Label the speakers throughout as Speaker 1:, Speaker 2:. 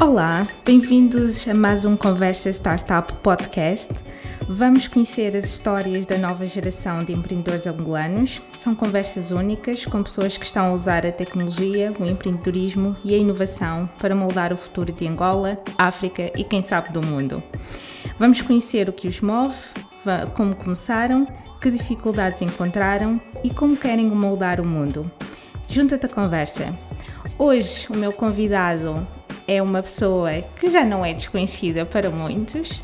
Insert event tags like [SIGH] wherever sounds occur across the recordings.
Speaker 1: Olá, bem-vindos a mais um Conversa Startup Podcast. Vamos conhecer as histórias da nova geração de empreendedores angolanos. São conversas únicas com pessoas que estão a usar a tecnologia, o empreendedorismo e a inovação para moldar o futuro de Angola, África e quem sabe do mundo. Vamos conhecer o que os move, como começaram, que dificuldades encontraram e como querem moldar o mundo. Junta-te à conversa. Hoje o meu convidado é uma pessoa que já não é desconhecida para muitos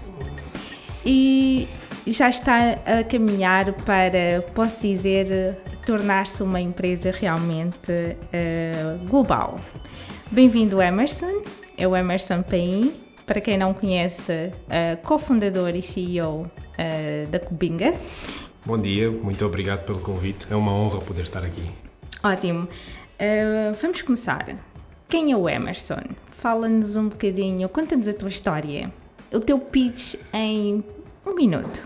Speaker 1: e já está a caminhar para, posso dizer, tornar-se uma empresa realmente uh, global. Bem-vindo, Emerson. É o Emerson Paim. Para quem não conhece, uh, cofundador e CEO uh, eh, da Cubinga.
Speaker 2: Bom dia, muito obrigado pelo convite. É uma honra poder estar aqui.
Speaker 1: Ótimo. Vamos começar. Quem é o Emerson? Fala-nos um bocadinho, conta-nos a tua história, o teu pitch em um minuto.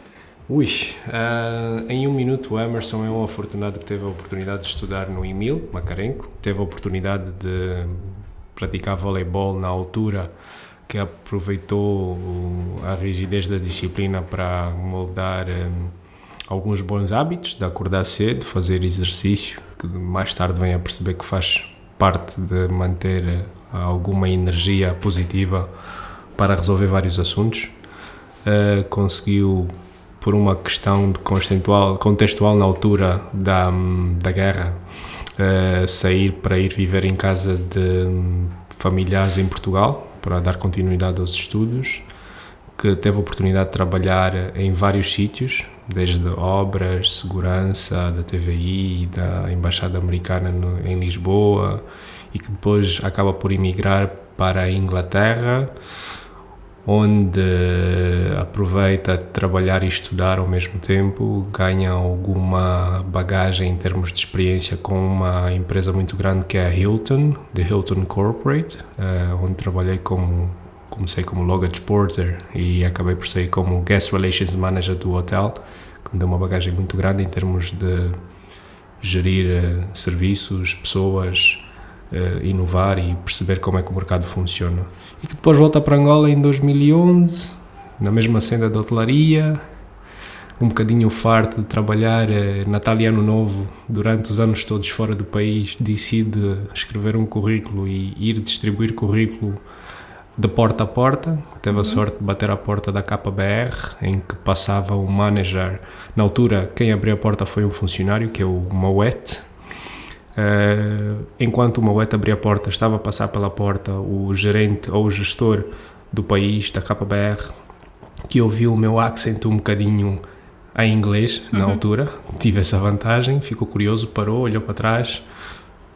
Speaker 2: Ui, uh, em um minuto o Emerson é um afortunado que teve a oportunidade de estudar no IMIL, Macarenco, teve a oportunidade de praticar voleibol na altura que aproveitou a rigidez da disciplina para moldar um, eh, alguns bons hábitos, de acordar cedo, fazer exercício, que mais tarde vem a perceber que faz parte de manter alguma energia positiva para resolver vários assuntos. Uh, conseguiu, por uma questão contextual, contextual na altura da, da guerra, uh, sair para ir viver em casa de familiares em Portugal, para dar continuidade aos estudos, que teve a oportunidade de trabalhar em vários sítios, desde obras, segurança da TVI, da Embaixada Americana no, em Lisboa, e que depois acaba por emigrar para a Inglaterra, onde aproveita trabalhar e estudar ao mesmo tempo, ganha alguma bagagem em termos de experiência com uma empresa muito grande que é a Hilton, The Hilton Corporate, eh, onde trabalhei como comecei como luggage porter e acabei por sair como guest relations manager do hotel, que me deu uma bagagem muito grande em termos de gerir eh, serviços, pessoas, uh, inovar e perceber como é que o mercado funciona. E que depois volta para Angola em 2011, na mesma senda da hotelaria, um bocadinho farto de trabalhar uh, Novo durante os anos todos fora do país, decide escrever um currículo e ir distribuir currículo de porta a porta. Teve a uhum. sorte de bater à porta da KBR, em que passava um manager. Na altura, quem abriu a porta foi um funcionário, que é o Moet, Uh, enquanto o Mauete abria a porta, estava a passar pela porta o gerente ou o gestor do país, da KBR, que ouviu o meu accent um bocadinho em inglês na uhum. altura. Tive essa vantagem, ficou curioso, parou, olhou para trás,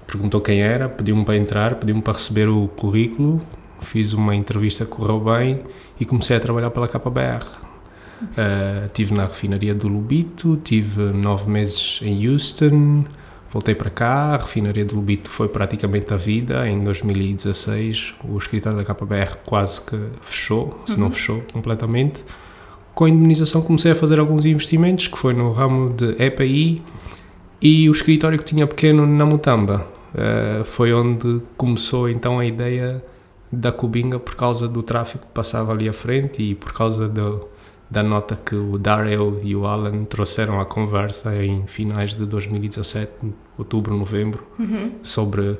Speaker 2: perguntou quem era, pediu-me para entrar, pediu-me para receber o currículo, fiz uma entrevista, correu bem e comecei a trabalhar pela KBR. Uh, eh, tive na refinaria do Lubito, tive nove meses em Houston, Voltei para cá, a refinaria de Lubito foi praticamente a vida. Em 2016, o escritório da KBR quase que fechou, se uhum. não fechou completamente. Com a indemnização, comecei a fazer alguns investimentos, que foi no ramo de EPI e o escritório que tinha pequeno na Mutamba. Uh, foi onde começou então a ideia da Cubinga por causa do tráfego que passava ali à frente e por causa do, da nota que o Daryl e o Alan trouxeram à conversa em finais de 2017, outubro, novembro, uhum. sobre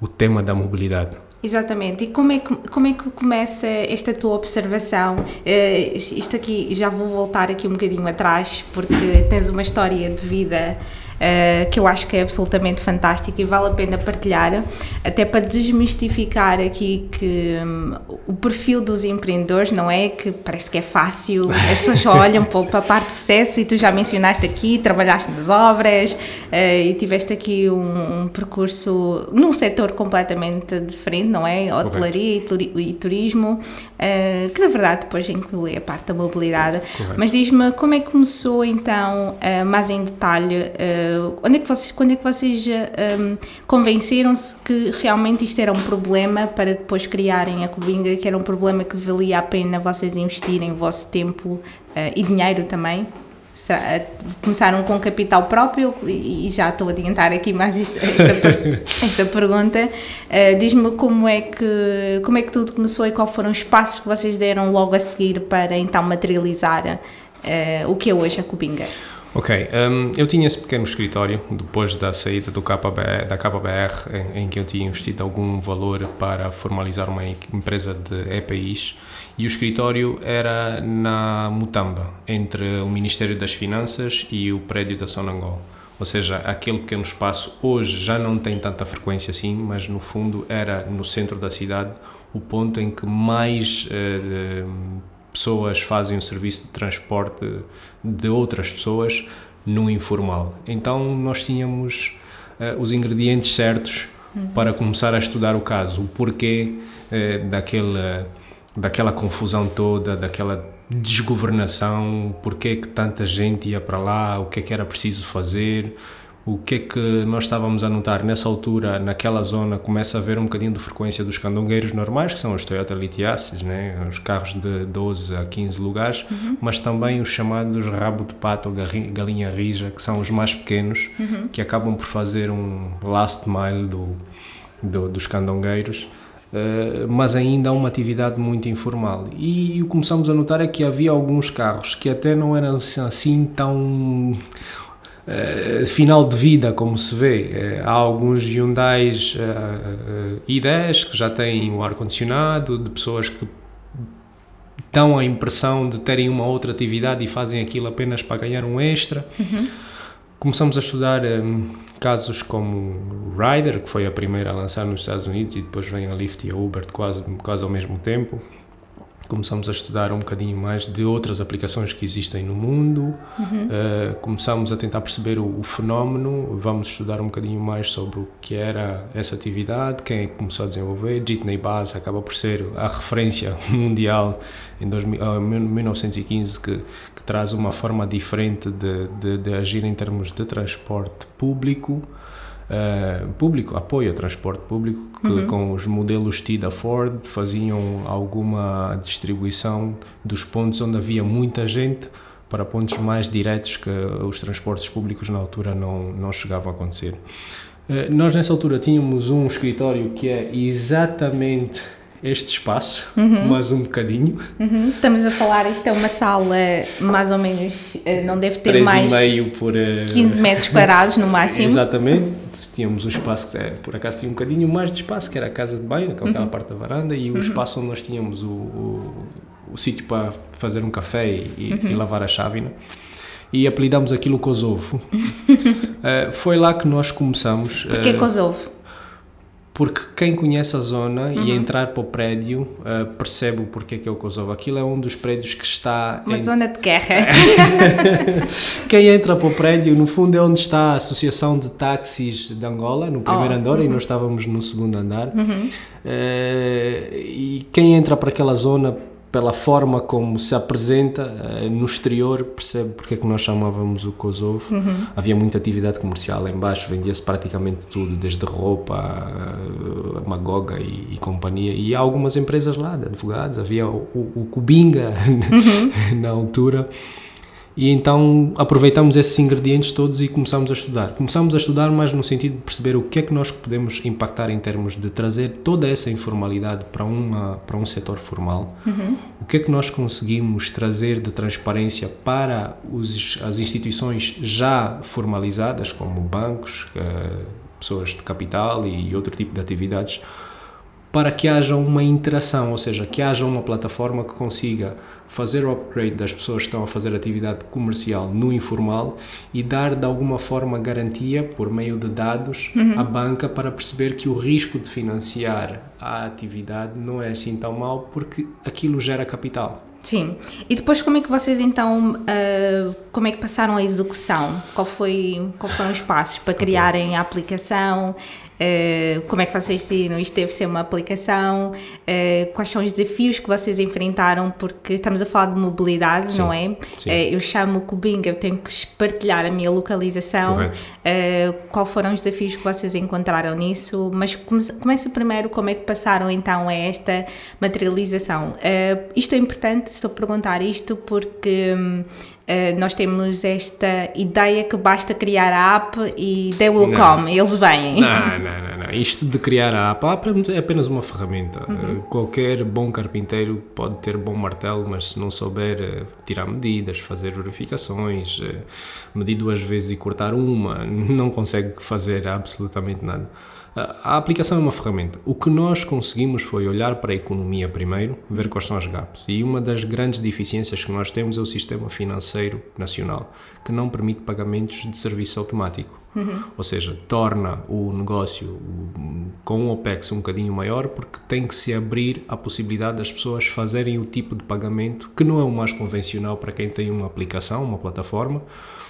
Speaker 2: o tema da mobilidade.
Speaker 1: Exatamente. E como é que, como é que começa esta tua observação? Uh, isto aqui, já vou voltar aqui um bocadinho atrás, porque tens uma história de vida uh, que eu acho que é absolutamente fantástica e vale a pena partilhar, até para desmistificar aqui que um, o perfil dos empreendedores não é que parece que é fácil, as pessoas só [LAUGHS] olham para a parte de sucesso e tu já mencionaste aqui, trabalhaste nas obras uh, e tiveste aqui um, um, percurso num setor completamente diferente, não é? Hotelaria e, e, turismo, uh, que na verdade depois inclui a parte da mobilidade. Correto. Mas diz-me como é que começou então, mais em detalhe, Uh, onde é que vocês, quando é que vocês um, ehm, convenceram-se que realmente isto era um problema para depois criarem a Cubinga, que era um problema que valia a pena vocês investirem o vosso tempo uh, e dinheiro também? começaram com capital próprio e já estou a adiantar aqui mais esta, esta, [LAUGHS] esta pergunta. Uh, Diz-me como é que como é que tudo começou e quais foram os passos que vocês deram logo a seguir para então materializar uh, o que é hoje a Cubinga.
Speaker 2: Ok, um, eu tinha esse pequeno escritório depois da saída do KBR, da KBR, em, em, que eu tinha investido algum valor para formalizar uma empresa de EPIs e o escritório era na Mutamba, entre o Ministério das Finanças e o prédio da Sonangol. Ou seja, aquele pequeno espaço hoje já não tem tanta frequência assim, mas no fundo era no centro da cidade o ponto em que mais uh, pessoas fazem o serviço de transporte de outras pessoas no informal. Então nós tínhamos uh, os ingredientes certos uhum. para começar a estudar o caso, o porquê uh, daquele daquela confusão toda, daquela desgovernação, porque é que tanta gente ia para lá, o que é que era preciso fazer, o que é que nós estávamos a notar nessa altura, naquela zona, começa a haver um bocadinho de frequência dos candongueiros normais, que são os Toyota Litiaces, né? os carros de 12 a 15 lugares, uhum. mas também os chamados rabo de pato ou galinha rija, que são os mais pequenos, uhum. que acabam por fazer um last mile do, do dos candongueiros. Uh, mas ainda há uma atividade muito informal. E o que começamos a notar é que havia alguns carros que até não eram assim tão Uh, final de vida, como se vê. Uh, há alguns Hyundai uh, i10 que já têm o ar-condicionado, de pessoas que dão a impressão de terem uma outra atividade e fazem aquilo apenas para ganhar um extra. Uhum. Começamos a estudar um, casos como Rider, que foi a primeira a lançar nos Estados Unidos, e depois vem a Lyft e a Uber quase, quase ao mesmo tempo começamos a estudar um bocadinho mais de outras aplicações que existem no mundo, uhum. uh, começamos a tentar perceber o, o, fenómeno, vamos estudar um bocadinho mais sobre o que era essa atividade, quem é que começou a desenvolver. Jitney Bass acaba por ser a referência [LAUGHS] mundial em 2000, uh, 1915 que, que, traz uma forma diferente de, de, de agir em termos de transporte público. Uh, público, apoio ao transporte público, que uhum. com os modelos T da Ford faziam alguma distribuição dos pontos onde havia muita gente para pontos mais diretos que os transportes públicos na altura não, não chegavam a acontecer. Uh, nós nessa altura tínhamos um escritório que é exatamente este espaço, uhum. mais um bocadinho.
Speaker 1: Uhum. Estamos a falar, isto é uma sala mais ou menos, eh, não deve ter mais
Speaker 2: meio por,
Speaker 1: 15 metros quadrados no máximo.
Speaker 2: Exatamente tínhamos um espaço que por acaso tinha um bocadinho mais de espaço, que era a casa de banho, aquela uhum. parte da varanda, e o uhum. espaço onde nós tínhamos o, o, o sítio para fazer um café e, uhum. e lavar a chávena. E apelidamos aquilo Kosovo. uh, [LAUGHS] foi lá que nós começamos.
Speaker 1: Porquê uh, Kosovo?
Speaker 2: Porque quem conhece a zona uhum. e entrar para o prédio uh, percebe o porquê que é o Kosovo. Aquilo é um dos prédios que está.
Speaker 1: Uma em... zona de guerra. [LAUGHS]
Speaker 2: quem entra para o prédio, no fundo, é onde está a Associação de Táxis de Angola, no primeiro oh, andar, uhum. e nós estávamos no segundo andar. Uhum. Uh, e quem entra para aquela zona pela forma como se apresenta uh, no exterior, percebe porque é que nós chamávamos o Kosovo. Uhum. Havia muita atividade comercial lá embaixo, vendia-se praticamente tudo, desde roupa, uh, Magoga e, e, companhia. E há algumas empresas lá, de advogados, havia o, o, o Cubinga [LAUGHS] uhum. na altura. E então aproveitamos esses ingredientes todos e começamos a estudar. Começamos a estudar mais no sentido de perceber o que é que nós podemos impactar em termos de trazer toda essa informalidade para, uma, para um setor formal. Uhum. O que é que nós conseguimos trazer de transparência para os, as instituições já formalizadas, como bancos, uh, pessoas de capital e outro tipo de atividades, para que haja uma interação, ou seja, que haja uma plataforma que consiga fazer o upgrade das pessoas que estão a fazer atividade comercial no informal e dar de alguma forma garantia por meio de dados uhum. à banca para perceber que o risco de financiar a atividade não é assim tão mau porque aquilo gera capital.
Speaker 1: Sim. E depois como é que vocês então, uh, como é que passaram a execução? Qual foi, qual foram os passos para criarem a aplicação? Uh, como é que vocês decidiram isto deve ser uma aplicação? Uh, quais são os desafios que vocês enfrentaram? Porque estamos a falar de mobilidade,
Speaker 2: Sim,
Speaker 1: não é? Eh, eu chamo o Cubinga, eu tenho que partilhar a minha localização. Eh, qual foram os desafios que vocês encontraram nisso? Mas come- começa primeiro como é que passaram então a esta materialização. Eh, isto é importante, estou a perguntar isto porque hum, eh, nós temos esta ideia que basta criar a app e they will
Speaker 2: Não.
Speaker 1: come, eles vêm.
Speaker 2: Não, não, não, não. Isto de criar a app, a app é apenas uma ferramenta. Uh, Qualquer bom carpinteiro pode ter bom martelo, mas se não souber uh, tirar medidas, fazer verificações, medir duas vezes e cortar uma, [LAUGHS] não consegue fazer absolutamente nada. A aplicação é uma ferramenta. O que nós conseguimos foi olhar para a economia primeiro, ver quais são as gaps. E uma das grandes deficiências que nós temos é o sistema financeiro nacional, que não permite pagamentos de serviço automático. Ou seja, torna o negócio com o OPEX um bocadinho maior porque tem que se abrir a possibilidade das pessoas fazerem o tipo de pagamento que não é o mais convencional para quem tem uma aplicação, uma plataforma,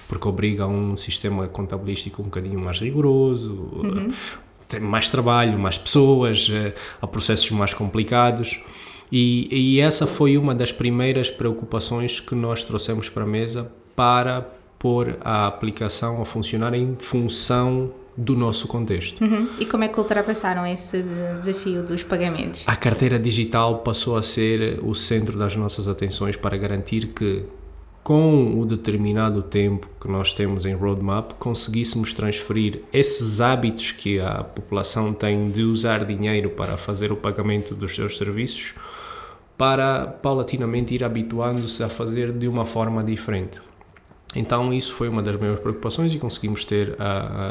Speaker 2: porque obriga a um sistema contabilístico um bocadinho mais rigoroso, tem mais trabalho, mais pessoas, eh, há processos mais complicados. E, e essa foi uma das primeiras preocupações que nós trouxemos para a mesa para pôr a aplicação a funcionar em função do nosso contexto.
Speaker 1: Uhum. E como é que ultrapassaram esse desafio dos pagamentos?
Speaker 2: A carteira digital passou a ser o centro das nossas atenções para garantir que, com o determinado tempo que nós temos em roadmap, conseguíssemos transferir esses hábitos que a população tem de usar dinheiro para fazer o pagamento dos seus serviços para paulatinamente ir habituando-se a fazer de uma forma diferente. Então, isso foi uma das maiores preocupações e conseguimos ter a,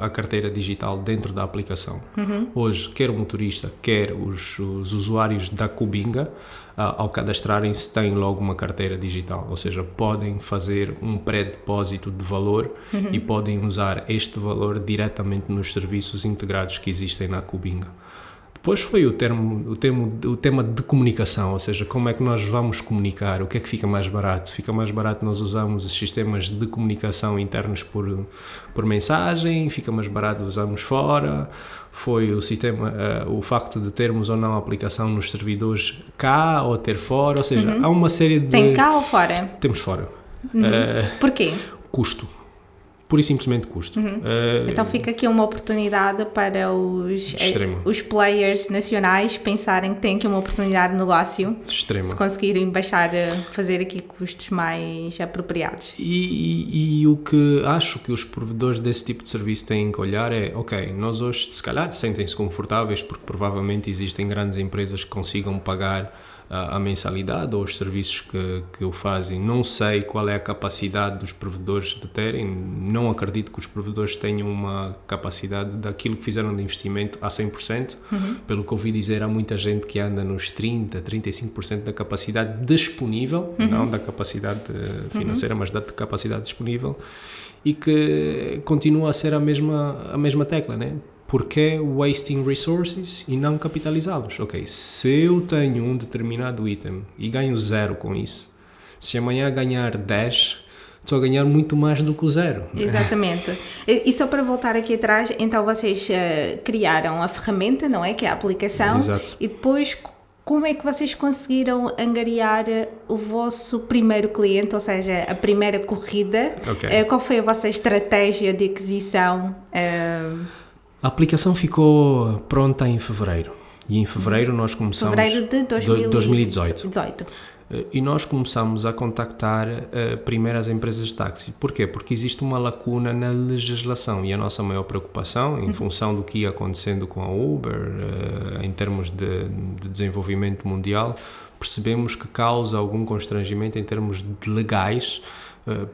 Speaker 2: a, a carteira digital dentro da aplicação. Hoje, quer o motorista, quer os, os usuários da Cubinga, ah, ao cadastrarem-se, têm logo uma carteira digital, ou seja, podem fazer um pré-depósito de valor e podem usar este valor diretamente nos serviços integrados que existem na Cubinga. Depois foi o, termo, o, termo, o tema de comunicação, ou seja, como é que nós vamos comunicar, o que é que fica mais barato? Fica mais barato nós usamos os sistemas de comunicação internos por, por mensagem, fica mais barato usarmos fora, foi o sistema, uh, o facto de termos ou não a aplicação nos servidores cá ou ter fora, ou seja, há uma série de...
Speaker 1: Tem cá ou fora?
Speaker 2: Temos fora. Uh,
Speaker 1: Porquê?
Speaker 2: custo. Pura e simplesmente custo. Uh,
Speaker 1: Então fica aqui uma oportunidade para os, eh,
Speaker 2: Extremo.
Speaker 1: os players nacionais pensarem que têm aqui uma oportunidade de negócio
Speaker 2: extrema.
Speaker 1: se conseguirem baixar, eh, fazer aqui custos mais apropriados.
Speaker 2: E, e- e o que acho que os provedores desse tipo de serviço têm que olhar é, ok, nós hoje se calhar sentem-se confortáveis porque provavelmente existem grandes empresas que consigam pagar a, a mensalidade ou os serviços que, que o fazem. Não sei qual é a capacidade dos provedores de terem, não acredito que os provedores tenham uma capacidade daquilo que fizeram de investimento a 100%. Pelo que ouvi dizer, há muita gente que anda nos 30%, 35% da capacidade disponível, não da capacidade eh, financeira, mas da capacidade disponível, e que continua a ser a mesma, a mesma tecla, né? Porque wasting resources e não capitalizá-los? Ok, se eu tenho um determinado item e ganho zero com isso, se amanhã ganhar 10, estou a ganhar muito mais do que o zero. né?
Speaker 1: Exatamente. E só para voltar aqui atrás, então vocês eh, criaram a ferramenta, não é? Que é a aplicação.
Speaker 2: Exato.
Speaker 1: E depois, como é que vocês conseguiram angariar eh, o vosso primeiro cliente, ou seja, a primeira corrida?
Speaker 2: Ok.
Speaker 1: Eh, Qual foi a vossa estratégia de aquisição? eh,
Speaker 2: A aplicação ficou pronta em fevereiro. E em fevereiro nós começamos.
Speaker 1: fevereiro de 2000
Speaker 2: 2018.
Speaker 1: 18.
Speaker 2: Eh, E nós começamos a contactar eh, primeiro as empresas de táxi. Porquê? Porque existe uma lacuna na legislação e a nossa maior preocupação, em função do que ia acontecendo com a Uber, eh, em termos de, de desenvolvimento mundial, percebemos que causa algum constrangimento em termos legais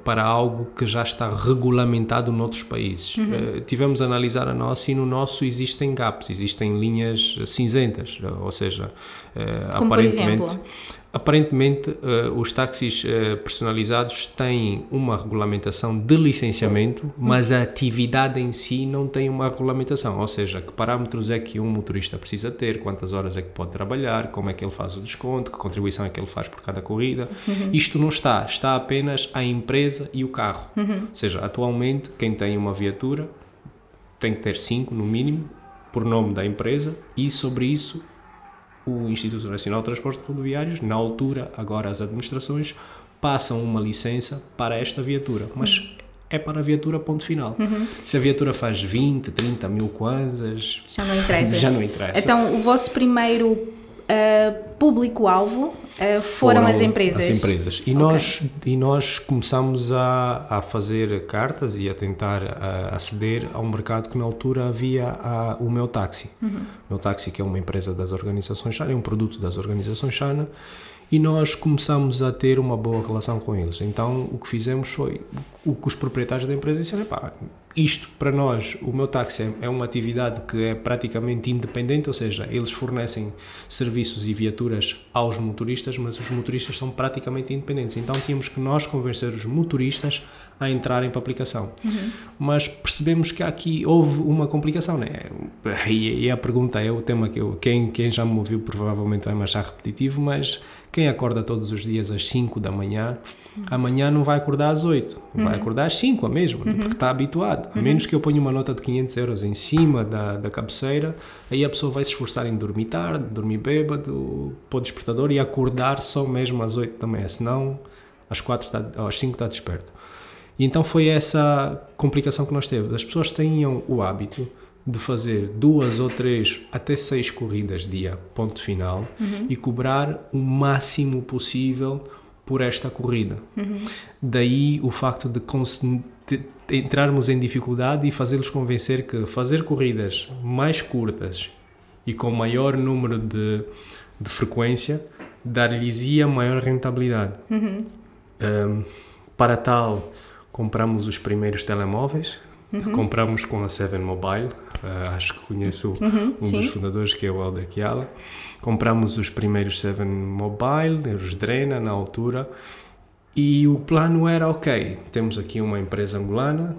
Speaker 2: para algo que já está regulamentado noutros países. Eh, tivemos a analisar a nossa e no nosso existem gaps, existem linhas eh, cinzentas, eh, ou seja, eh,
Speaker 1: Como
Speaker 2: aparentemente? Aparentemente, eh, os táxis eh, personalizados têm uma regulamentação de licenciamento, mas a atividade em si não tem uma regulamentação. Ou seja, que parâmetros é que um motorista precisa ter, quantas horas é que pode trabalhar, como é que ele faz o desconto, que contribuição é que ele faz por cada corrida. Isto não está, está apenas a empresa e o carro. Ou seja, atualmente, quem tem uma viatura tem que ter cinco no mínimo, por nome da empresa, e sobre isso o Instituto Nacional de Transportes Rodoviários, na altura, agora as administrações, passam uma licença para esta viatura, mas é para a viatura ponto final. Uhum. Se a viatura faz 20, 30 mil coisas...
Speaker 1: Já não interessa. [LAUGHS]
Speaker 2: Já não interessa.
Speaker 1: Então, o vosso primeiro uh, público-alvo uh, foram, foram, as empresas.
Speaker 2: As empresas. E, okay. nós, e nós começamos a, a fazer cartas e a tentar a, aceder a um mercado que na altura havia a, o meu táxi. Uhum. O meu táxi, que é uma empresa das organizações Chana, é um produto das organizações Chana, e nós começamos a ter uma boa relação com eles. Então o que fizemos foi o que os proprietários da empresa disseram: pá, isto para nós, o meu táxi é uma atividade que é praticamente independente, ou seja, eles fornecem serviços e viaturas aos motoristas, mas os motoristas são praticamente independentes. Então tínhamos que nós convencer os motoristas a entrarem para a aplicação. Uhum. Mas percebemos que aqui houve uma complicação, né? E, e a pergunta é o tema que eu, quem, quem já me ouviu provavelmente vai me achar repetitivo, mas quem acorda todos os dias às 5 da manhã, amanhã não vai acordar às 8, uhum. vai acordar às 5 a mesmo, uhum. porque está habituado. A menos que eu ponha uma nota de 500 euros em cima da, da cabeceira, aí a pessoa vai se esforçar em dormir tarde, dormir bêbado, pôr despertador e acordar só mesmo às 8 da manhã, senão às, 4 está, às 5 está desperto. E então foi essa complicação que nós teve. As pessoas tinham o hábito de fazer duas ou três até seis corridas dia, ponto final, uhum. e cobrar o máximo possível por esta corrida. Uhum. Daí o facto de, de, entrarmos em dificuldade e fazê-los convencer que fazer corridas mais curtas e com maior número de, de frequência dar-lhes-ia maior rentabilidade. Uhum. Um, para tal, compramos os primeiros telemóveis, Uhum. Compramos com a Seven Mobile, uh, acho que conheço uhum, um sim. dos fundadores que é o Alder Kiala. Compramos os primeiros Seven Mobile, os Drena na altura, e o plano era: ok, temos aqui uma empresa angolana,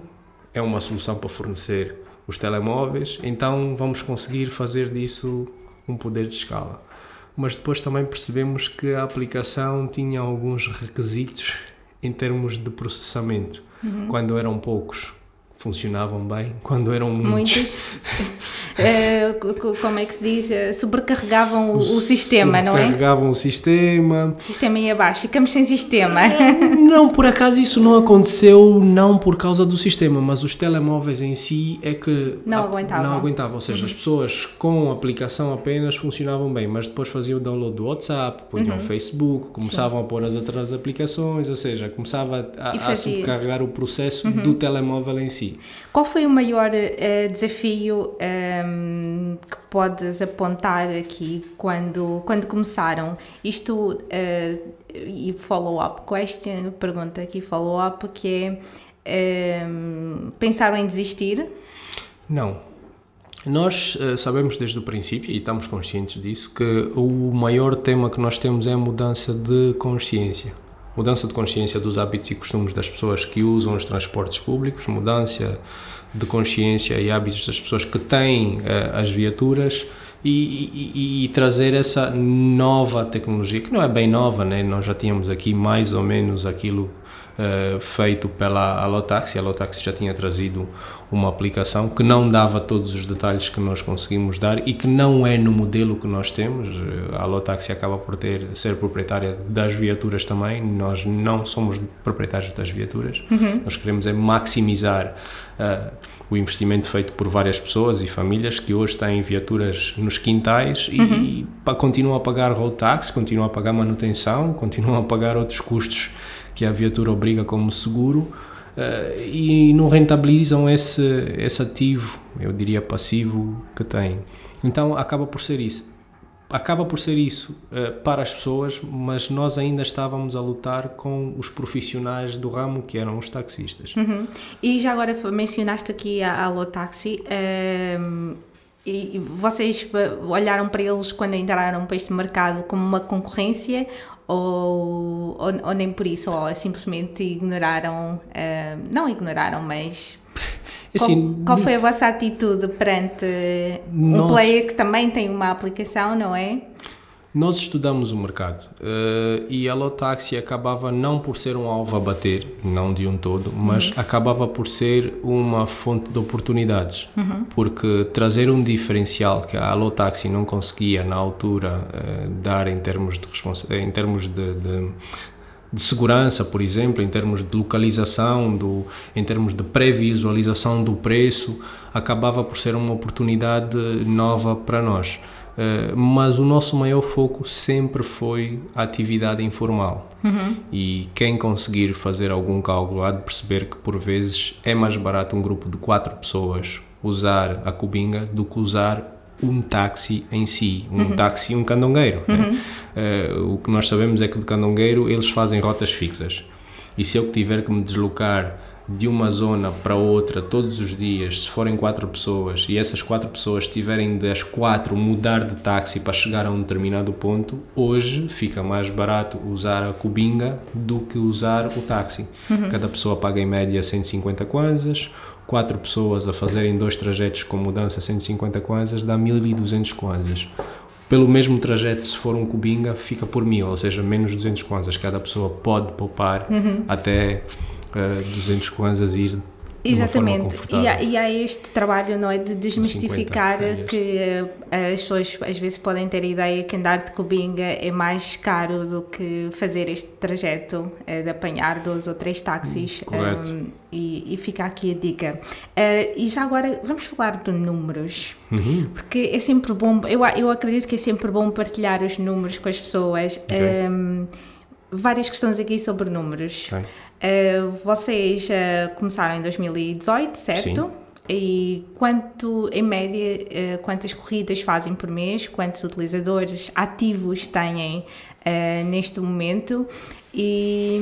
Speaker 2: é uma solução para fornecer os telemóveis, então vamos conseguir fazer disso um poder de escala. Mas depois também percebemos que a aplicação tinha alguns requisitos em termos de processamento, uhum. quando eram poucos funcionavam bem quando eram muitos. muitos. [LAUGHS]
Speaker 1: uh, como é que se diz? Uh, sobrecarregavam o, o sistema, não é?
Speaker 2: Sobrecarregavam o sistema.
Speaker 1: O sistema ia abaixo, ficamos sem sistema.
Speaker 2: não, por acaso isso não aconteceu, não por causa do sistema, mas os telemóveis em si é que
Speaker 1: não aguentavam.
Speaker 2: Não aguentavam, ou seja, uhum. as pessoas com aplicação apenas funcionavam bem, mas depois faziam o download do WhatsApp, punham uhum. o Facebook, começavam Sim. a pôr as outras aplicações, ou seja, começava a, a subcarregar o processo uhum. do telemóvel em si.
Speaker 1: Qual foi o maior uh, desafio um, ehm, que podes apontar aqui quando, quando começaram? Isto, uh, e follow-up question, pergunta aqui follow-up, que é, um, ehm, pensaram em desistir?
Speaker 2: Não. Nós uh, sabemos desde o princípio, e estamos conscientes disso, que o maior tema que nós temos é a mudança de consciência mudança de consciência dos hábitos e costumes das pessoas que usam os transportes públicos, mudança de consciência e hábitos das pessoas que têm uh, as viaturas e, e, e, trazer essa nova tecnologia, que não é bem nova, né? nós já tínhamos aqui mais ou menos aquilo uh, feito pela Alotaxi, a Alotaxi já tinha trazido uma aplicação que não dava todos os detalhes que nós conseguimos dar e que não é no modelo que nós temos. A Lotaxi acaba por ter ser proprietária das viaturas também. Nós não somos proprietários das viaturas. Uhum. Nós queremos é maximizar uh, o investimento feito por várias pessoas e famílias que hoje têm viaturas nos quintais e, uhum. e continuam a pagar road tax, continuam a pagar manutenção, continuam a pagar outros custos que a viatura obriga como seguro uh, e não rentabilizam esse, esse ativo, eu diria passivo, que têm. Então acaba por ser isso. Acaba por ser isso uh, para as pessoas, mas nós ainda estávamos a lutar com os profissionais do ramo, que eram os taxistas.
Speaker 1: Uhum. E já agora mencionaste aqui a Alotaxi. Uh, e vocês olharam para eles quando entraram para este mercado como uma concorrência ou, ou, ou nem por isso, ou simplesmente ignoraram, uh, não ignoraram, mas Assim, qual, qual, foi a vossa atitude perante nós, um player que também tem uma aplicação, não é?
Speaker 2: Nós estudamos o mercado uh, e a Lotaxi acabava não por ser um alvo a bater, não de um todo, mas uhum. acabava por ser uma fonte de oportunidades. Uhum. Porque trazer um diferencial que a Lotaxi não conseguia na altura uh, dar em termos de, em termos de, de de segurança, por exemplo, em termos de localização, do, em termos de pré-visualização do preço, acabava por ser uma oportunidade nova para nós. Uh, mas o nosso maior foco sempre foi a atividade informal. Uhum. E quem conseguir fazer algum cálculo há de perceber que, por vezes, é mais barato um grupo de quatro pessoas usar a cubinga do que usar um táxi em si, um uhum. táxi e um candongueiro. Né? Uhum. Né? Uh, o que nós sabemos é que de candongueiro eles fazem rotas fixas. E se eu tiver que me deslocar de uma zona para outra todos os dias, se forem quatro pessoas e essas quatro pessoas tiverem das quatro mudar de táxi para chegar a um determinado ponto, hoje fica mais barato usar a cubinga do que usar o táxi. Uhum. Cada pessoa paga em média 150 kwanzas, quatro pessoas a fazerem dois trajetos com mudança 150 kwanzas dá 1200 kwanzas. Pelo mesmo trajeto, se for um cubinga, fica por mil, ou seja, menos 200 kwanzas. Cada pessoa pode poupar uhum. até uh, 200 kwanzas e ir
Speaker 1: Exatamente, e há, e há, este trabalho não é, de desmistificar que uh, as pessoas às vezes podem ter a ideia que andar de cubinga é mais caro do que fazer este trajeto uh, de apanhar dois ou três táxis.
Speaker 2: Correto. Um,
Speaker 1: e, e, fica aqui a dica. Uh, e já agora vamos falar de números, uhum. porque é sempre bom, eu, eu acredito que é sempre bom partilhar os números com as pessoas. Okay. Um, várias questões aqui sobre números. Okay. Uh, vocês uh, começaram em 2018, certo? Sim. E quanto, em média, uh, quantas corridas fazem por mês? Quantos utilizadores ativos têm neste momento? E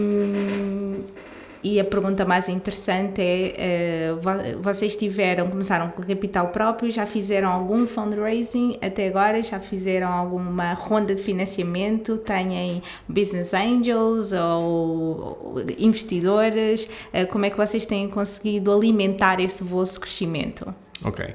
Speaker 1: e a pergunta mais interessante é: uh, vocês tiveram, começaram com capital próprio, já fizeram algum fundraising até agora? Já fizeram alguma ronda de financiamento? Têm business angels ou investidores? Uh, como é que vocês têm conseguido alimentar esse vosso crescimento?
Speaker 2: Ok.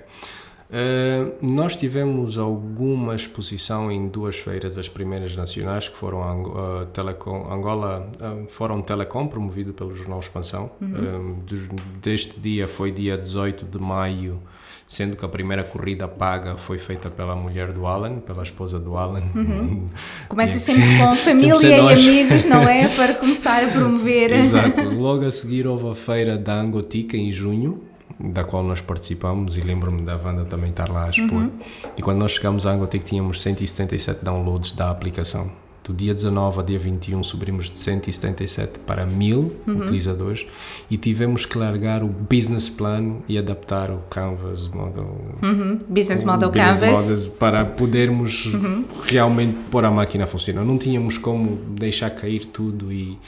Speaker 2: Uh, nós tivemos alguma exposição em duas feiras, as primeiras nacionais, que foram uh, Telecom, Angola uh, Fórum Telecom, promovido pelo Jornal Expansão. Uhum. Dos, deste dia foi dia 18 de maio, sendo que a primeira corrida paga foi feita pela mulher do Alan, pela esposa do Alan.
Speaker 1: Uhum. [LAUGHS] Começa sempre com [LAUGHS] família e amigos, não é? [LAUGHS] Para começar a promover.
Speaker 2: Exato. Logo a seguir houve a feira da Angotica em junho da qual nós participamos e lembro-me da Wanda também estar lá a expor. Uhum. E quando nós chegámos à Angotec tínhamos 177 downloads da aplicação. Do dia 19 ao dia 21 subimos de 177 para 1000 uhum. utilizadores e tivemos que largar o business plan e adaptar o Canvas model,
Speaker 1: uhum. business model business Canvas
Speaker 2: para podermos uhum. realmente pôr a máquina a funcionar. Não tínhamos como deixar cair tudo e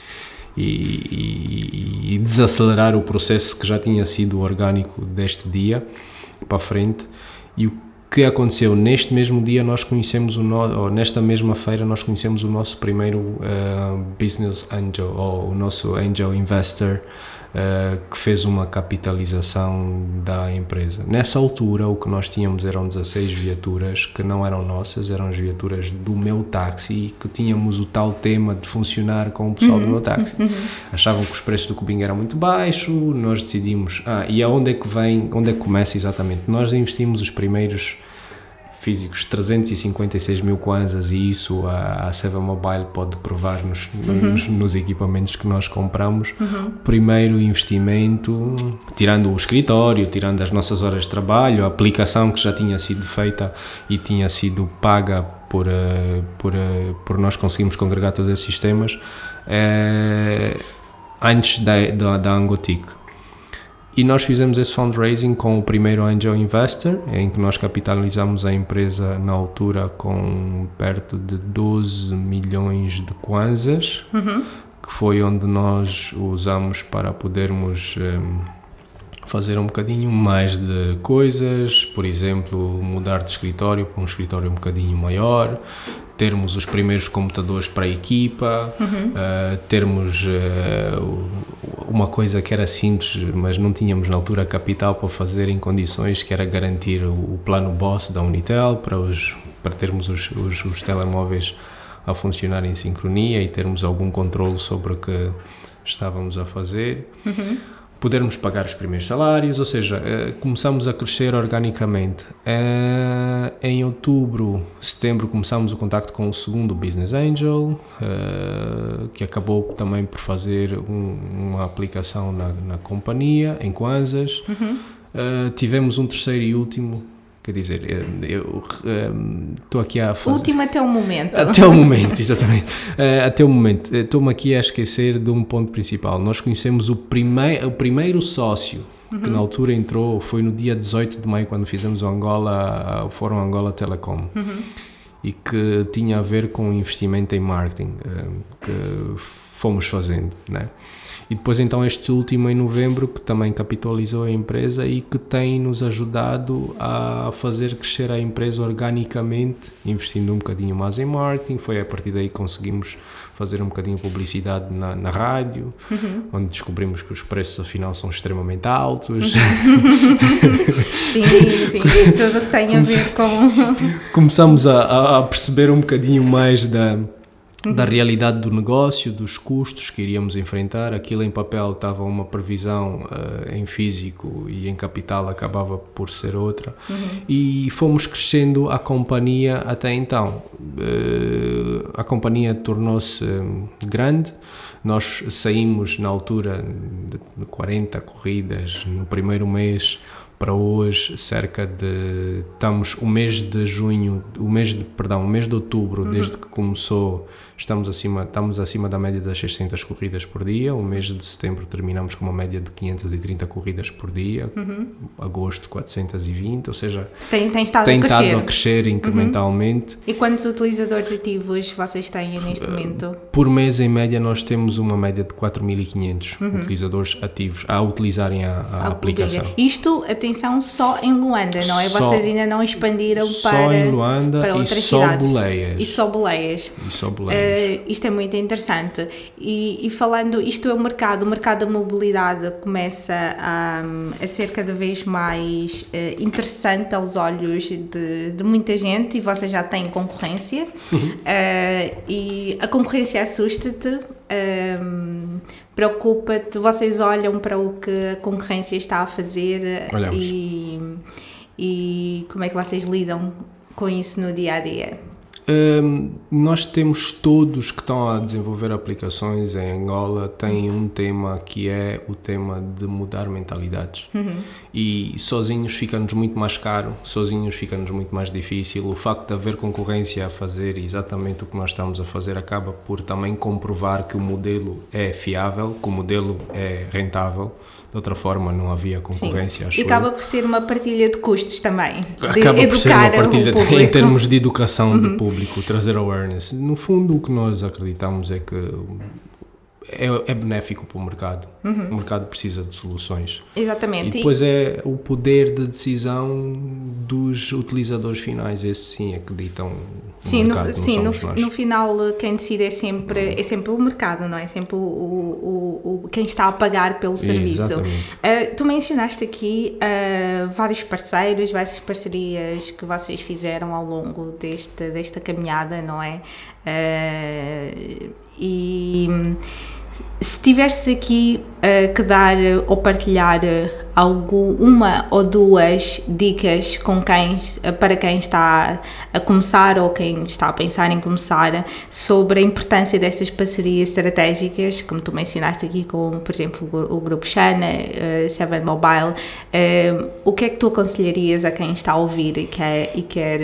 Speaker 2: e, e, e, desacelerar o processo que já tinha sido orgânico deste dia para frente. E o que aconteceu neste mesmo dia nós conhecemos o no, ou nesta mesma feira nós conhecemos o nosso primeiro uh, business angel ou o nosso angel investor uh, que fez uma capitalização da empresa. Nessa altura, o que nós tínhamos eram 16 viaturas que não eram nossas, eram as viaturas do meu táxi e que tínhamos o tal tema de funcionar com o pessoal uhum. do meu táxi. Uhum. Achavam que os preços do cubinho eram muito baixos, nós decidimos, ah, e aonde é que vem, onde é que começa exatamente? Nós investimos os primeiros físicos 356 mil kwanzas e isso a, a Seva Mobile pode provar nos, uhum. nos, nos, equipamentos que nós compramos. Uhum. Primeiro investimento, tirando o escritório, tirando as nossas horas de trabalho, a aplicação que já tinha sido feita e tinha sido paga por, uh, por, uh, por nós conseguimos congregar todos esses sistemas, uh, antes da, da, da Angotic. E nós fizemos esse fundraising com o primeiro Angel Investor, em que nós capitalizamos a empresa na altura com perto de 12 milhões de kwanzas, uhum. que foi onde nós usamos para podermos um, ehm, fazer um bocadinho mais de coisas, por exemplo, mudar de escritório para um escritório um bocadinho maior, termos os primeiros computadores para a equipa, uhum. uh, termos uh, uma coisa que era simples, mas não tínhamos na altura capital para fazer em condições, que era garantir o, o plano BOSS da Unitel para os para termos os, os, os telemóveis a funcionar em sincronia e termos algum controle sobre o que estávamos a fazer. Uhum. Podermos pagar os primeiros salários, ou seja, eh, começamos a crescer organicamente. Eh, em outubro, setembro, começamos o contacto com o segundo Business Angel, eh, que acabou também por fazer uma aplicação na, na companhia, em Kwanzas. Uhum. tivemos um terceiro e último Quer dizer, eu estou aqui a fazer.
Speaker 1: Último até o momento.
Speaker 2: Até o momento, exatamente. Uh, até o momento. Estou-me aqui a esquecer de um ponto principal. Nós conhecemos o, primei, o primeiro sócio uhum. que na altura entrou, foi no dia 18 de maio, quando fizemos o Angola, o Fórum Angola Telecom. Uhum. E que tinha a ver com investimento em marketing uh, que fomos fazendo, né? E depois então este último em novembro que também capitalizou a empresa e que tem nos ajudado a fazer crescer a empresa organicamente, investindo um bocadinho mais em marketing. Foi a partir daí que conseguimos fazer um bocadinho de publicidade na, na rádio, uhum. onde descobrimos que os preços afinal são extremamente altos. [LAUGHS]
Speaker 1: sim, sim, tudo que tem a ver com.
Speaker 2: Começamos a, a perceber um bocadinho mais da da uhum. realidade do negócio, dos custos que iríamos enfrentar. Aquilo em papel estava uma previsão, uh, em físico e em capital acabava por ser outra. Uhum. E fomos crescendo a companhia até então. Uh, a companhia tornou-se um, grande. Nós saímos na altura de 40 corridas no primeiro mês para hoje cerca de estamos o mês de junho o mês de perdão o mês de outubro uhum. desde que começou estamos acima, estamos acima da média das 600 corridas por dia. O mês de setembro terminamos com uma média de 530 corridas por dia, uhum. agosto 420, ou seja,
Speaker 1: tem, tem estado,
Speaker 2: tem
Speaker 1: a,
Speaker 2: estado
Speaker 1: crescer.
Speaker 2: a crescer incrementalmente.
Speaker 1: Uhum. E quantos utilizadores ativos vocês têm neste momento?
Speaker 2: Por mês, em média, nós temos uma média de 4.500 uhum. utilizadores ativos a utilizarem a, a, a aplicação.
Speaker 1: Isto, atenção, só em Luanda, não é? Só, vocês ainda não expandiram
Speaker 2: só
Speaker 1: para,
Speaker 2: em Luanda
Speaker 1: para outras
Speaker 2: e só
Speaker 1: cidades.
Speaker 2: Boleias.
Speaker 1: E só boleias.
Speaker 2: E só boleias.
Speaker 1: Uh, isto é muito interessante. E, e, falando, isto é o mercado, o mercado da mobilidade começa a, a ser cada vez mais uh, interessante aos olhos de, de, muita gente e você já tem concorrência. Uhum. Uh, e a concorrência assusta-te. Preocupa-te, vocês olham para o que a concorrência está a fazer
Speaker 2: Olhamos.
Speaker 1: e, e como é que vocês lidam com isso no dia a dia?
Speaker 2: Um, nós temos todos que estão a desenvolver aplicações em Angola têm um tema que é o tema de mudar mentalidades. Uhum. e sozinhos fica-nos muito mais caro sozinhos fica-nos muito mais difícil. O facto de haver concorrência a fazer exatamente o que nós estamos a fazer acaba por também comprovar que o modelo é fiável que o modelo é rentável de outra forma não havia concorrência.
Speaker 1: e acaba por ser uma partilha de custos também.
Speaker 2: Acaba por ser uma partilha de, [LAUGHS] em termos de educação uhum. do público, trazer awareness. No fundo, o que nós acreditamos é que é, é benéfico para o mercado. Uhum. O mercado precisa de soluções.
Speaker 1: Exatamente.
Speaker 2: E depois é o poder de decisão dos utilizadores finais. Esse sim é que ditam
Speaker 1: sim,
Speaker 2: o mercado,
Speaker 1: no, sim, no, no, final quem decide é sempre, é sempre o mercado, não é? é sempre o, o, o quem está a pagar pelo serviço. Uh, tu mencionaste aqui uh, vários parceiros, várias parcerias que vocês fizeram ao longo deste, desta caminhada, não é? Uh, e se tivesse aqui uh, que dar ou partilhar algo, uma ou duas dicas com quem, uh, para quem está a começar ou quem está a pensar em começar sobre a importância destas parcerias estratégicas, como tu mencionaste aqui com, por exemplo, o, Grupo uh, Seven Mobile, uh, o que é que tu aconselharias a quem está a ouvir e quer, e quer,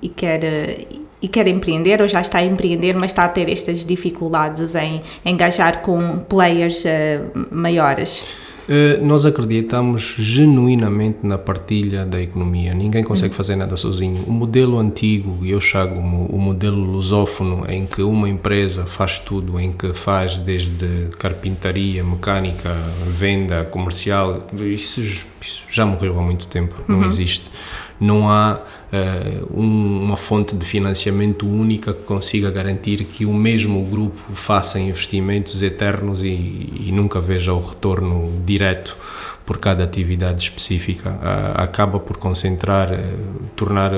Speaker 1: e quer e quer empreender ou já está a empreender, mas está a ter estas dificuldades em engajar com players uh, maiores?
Speaker 2: Uh, nós acreditamos genuinamente na partilha da economia. Ninguém consegue uhum. fazer nada sozinho. O modelo antigo, eu chago o modelo lusófono, em que uma empresa faz tudo, em que faz desde carpintaria, mecânica, venda, comercial, isso, isso já morreu há muito tempo, não uhum. existe. Não há uh, um, uma fonte de financiamento única que consiga garantir que o mesmo grupo faça investimentos eternos e, e nunca veja o retorno direto por cada atividade específica. Uh, acaba por concentrar, uh, tornar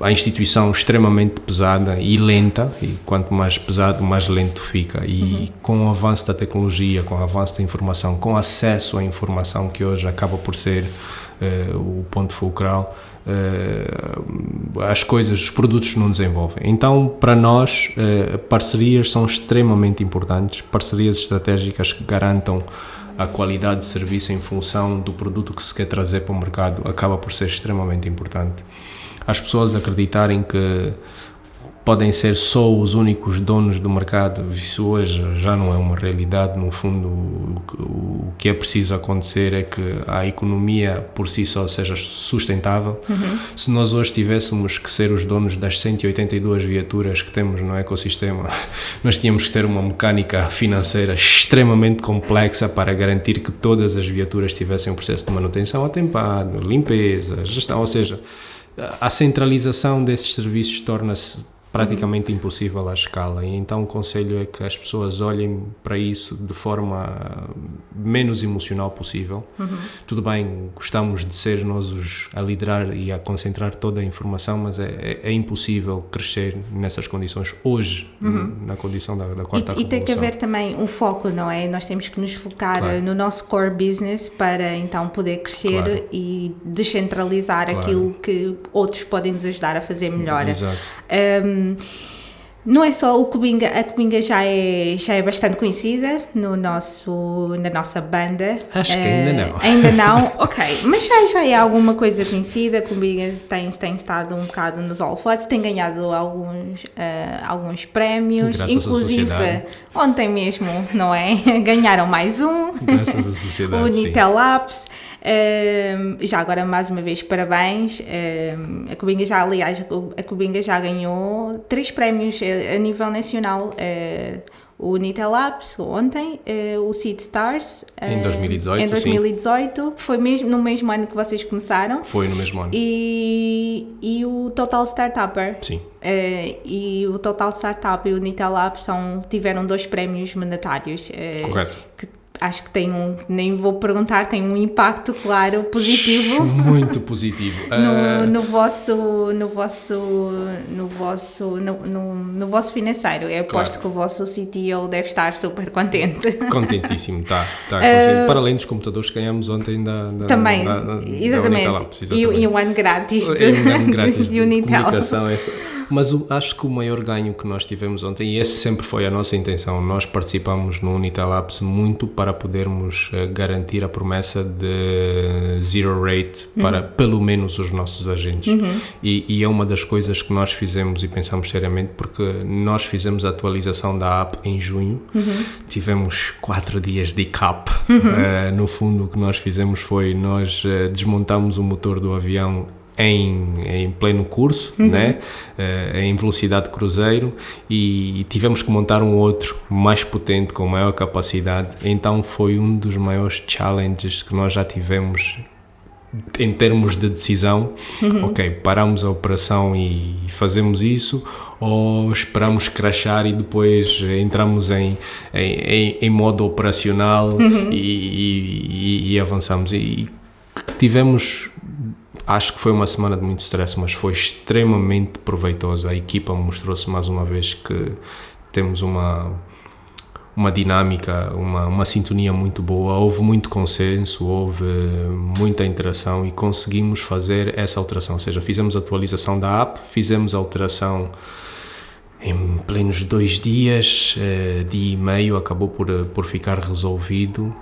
Speaker 2: a instituição extremamente pesada e lenta, e quanto mais pesado, mais lento fica. E uhum. com o avanço da tecnologia, com o avanço da informação, com acesso à informação, que hoje acaba por ser o ponto fulcral, uh, as coisas, os produtos não desenvolvem. Então, para nós, uh, parcerias são extremamente importantes, parcerias estratégicas que garantam a qualidade de serviço em função do produto que se quer trazer para o mercado acaba por ser extremamente importante as pessoas acreditarem que podem ser só os únicos donos do mercado, isso hoje já não é uma realidade. No fundo, o que é preciso acontecer é que a economia por si só seja sustentável. Uhum. Se nós hoje tivéssemos que ser os donos das 182 viaturas que temos no ecossistema, [LAUGHS] nós tínhamos que ter uma mecânica financeira extremamente complexa para garantir que todas as viaturas tivessem um processo de manutenção atempado, limpeza, gestão, ou seja, a centralização desses serviços torna-se praticamente impossível à escala. E então o conselho é que as pessoas olhem para isso de forma menos emocional possível. Uhum. Tudo bem, gostamos de ser nós os a liderar e a concentrar toda a informação, mas é, é, é impossível crescer nessas condições hoje, uhum. na condição da, da quarta
Speaker 1: e, e tem que haver também um foco, não é? Nós temos que nos focar claro. no nosso core business para então poder crescer claro. e descentralizar claro. aquilo que outros podem nos ajudar a fazer melhor.
Speaker 2: Exato.
Speaker 1: Um, não é só o Cubinga, a Cubinga já é, já é bastante conhecida no nosso, na nossa banda.
Speaker 2: Acho que ainda não. Uh,
Speaker 1: ainda não? [LAUGHS] ok, mas já, já é alguma coisa conhecida. A Cubinga tem, tem estado um bocado nos holofotes, tem ganhado alguns, uh, alguns prémios,
Speaker 2: Graças
Speaker 1: inclusive ontem mesmo, não é? [LAUGHS] Ganharam mais um.
Speaker 2: Graças à sociedade. [LAUGHS]
Speaker 1: o Nitel Já agora, mais uma vez, parabéns. a Cubinga já, aliás, a Cubinga já ganhou três prémios a, nível nacional. Uh, o Nitel Labs ontem, uh, o Seed Stars
Speaker 2: em 2018,
Speaker 1: em 2018 foi mesmo no mesmo ano que vocês começaram.
Speaker 2: Foi no mesmo ano.
Speaker 1: E, e o Total Startupper.
Speaker 2: Sim.
Speaker 1: Uh, e o Total Startup e o Nitel Labs são, tiveram dois prémios mandatários.
Speaker 2: Correto.
Speaker 1: Que acho que tem um, nem vou perguntar, tem um impacto claro positivo.
Speaker 2: Muito positivo. [LAUGHS]
Speaker 1: no, uh... no vosso, no vosso, no vosso, no, no, no vosso financeiro. Eu aposto claro. que o vosso CTO deve estar super contente. [LAUGHS]
Speaker 2: Contentíssimo, está. Tá, uh... Para além dos computadores que ganhamos ontem da, da
Speaker 1: Também,
Speaker 2: da,
Speaker 1: da, exatamente. Da exatamente. E, e um ano grátis de,
Speaker 2: e um ano grátis [LAUGHS] de, de Unitel. Comunicação, essa mas o, acho que o maior ganho que nós tivemos ontem, e esse sempre foi a nossa intenção, nós participamos no Unitalabs muito para podermos uh, garantir a promessa de zero rate para uhum. pelo menos os nossos agentes. Uhum. E, e, é uma das coisas que nós fizemos e pensamos seriamente, porque nós fizemos a atualização da app em junho, uhum. tivemos quatro dias de cap. Uh, no fundo, o que nós fizemos foi nós uh, desmontamos o motor do avião em, em pleno curso, uhum. né? Uh, em velocidade de cruzeiro e, e, tivemos que montar um outro mais potente, com maior capacidade. Então foi um dos maiores challenges que nós já tivemos em termos de decisão. Uhum. Ok, paramos a operação e fazemos isso ou esperamos crashar e depois entramos em, em, em modo operacional uhum. e, e, e, avançamos. E tivemos Acho que foi uma semana de muito stress, mas foi extremamente proveitosa. A equipa mostrou-se mais uma vez que temos uma uma dinâmica, uma, uma sintonia muito boa, houve muito consenso, houve muita interação e conseguimos fazer essa alteração. Ou seja, fizemos a atualização da app, fizemos a alteração em plenos dois dias, eh, dia e meio, acabou por, por ficar resolvido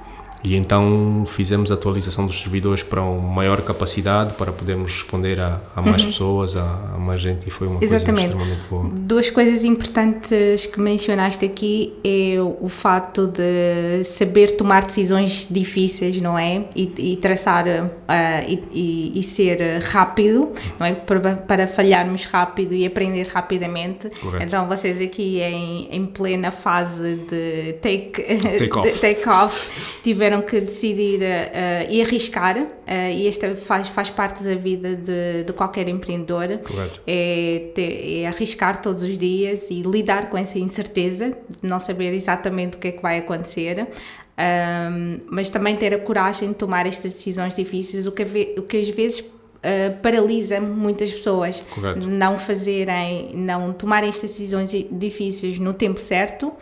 Speaker 2: e então fizemos a atualização dos servidores para uma maior capacidade, para podermos responder a, a mais uhum. pessoas, a, a, mais gente, e foi uma
Speaker 1: Exatamente.
Speaker 2: coisa extremamente boa.
Speaker 1: Duas coisas importantes que mencionaste aqui é o fato de saber tomar decisões difíceis, não é? E, e traçar uh, e, e, ser rápido, não é? Para, para falharmos rápido e aprender rapidamente.
Speaker 2: Correto.
Speaker 1: Então vocês aqui em, em plena fase de take,
Speaker 2: take off, [LAUGHS]
Speaker 1: take off tiveram tiveram que decidir uh, e arriscar, uh, e esta faz, faz parte da vida de, de qualquer empreendedor, é, é, arriscar todos os dias e lidar com essa incerteza, de não saber exatamente o que é que vai acontecer, um, mas também ter a coragem de tomar estas decisões difíceis, o que, o que às vezes uh, paralisa muitas pessoas.
Speaker 2: Correto.
Speaker 1: Não fazerem, não tomarem estas decisões difíceis no tempo certo uh,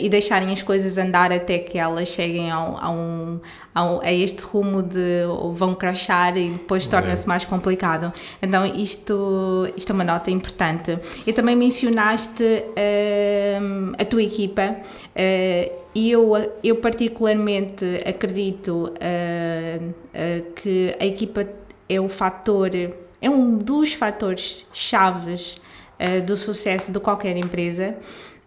Speaker 1: e deixarem as coisas andar até que elas cheguem ao, a, um, a, este rumo de vão crashar e depois torna-se mais complicado. Então, isto, isto é uma nota importante. E também mencionaste uh, a tua equipa. E eu, eu particularmente acredito uh, uh, que a equipa é o fator, é um dos fatores chaves uh, do sucesso de qualquer empresa.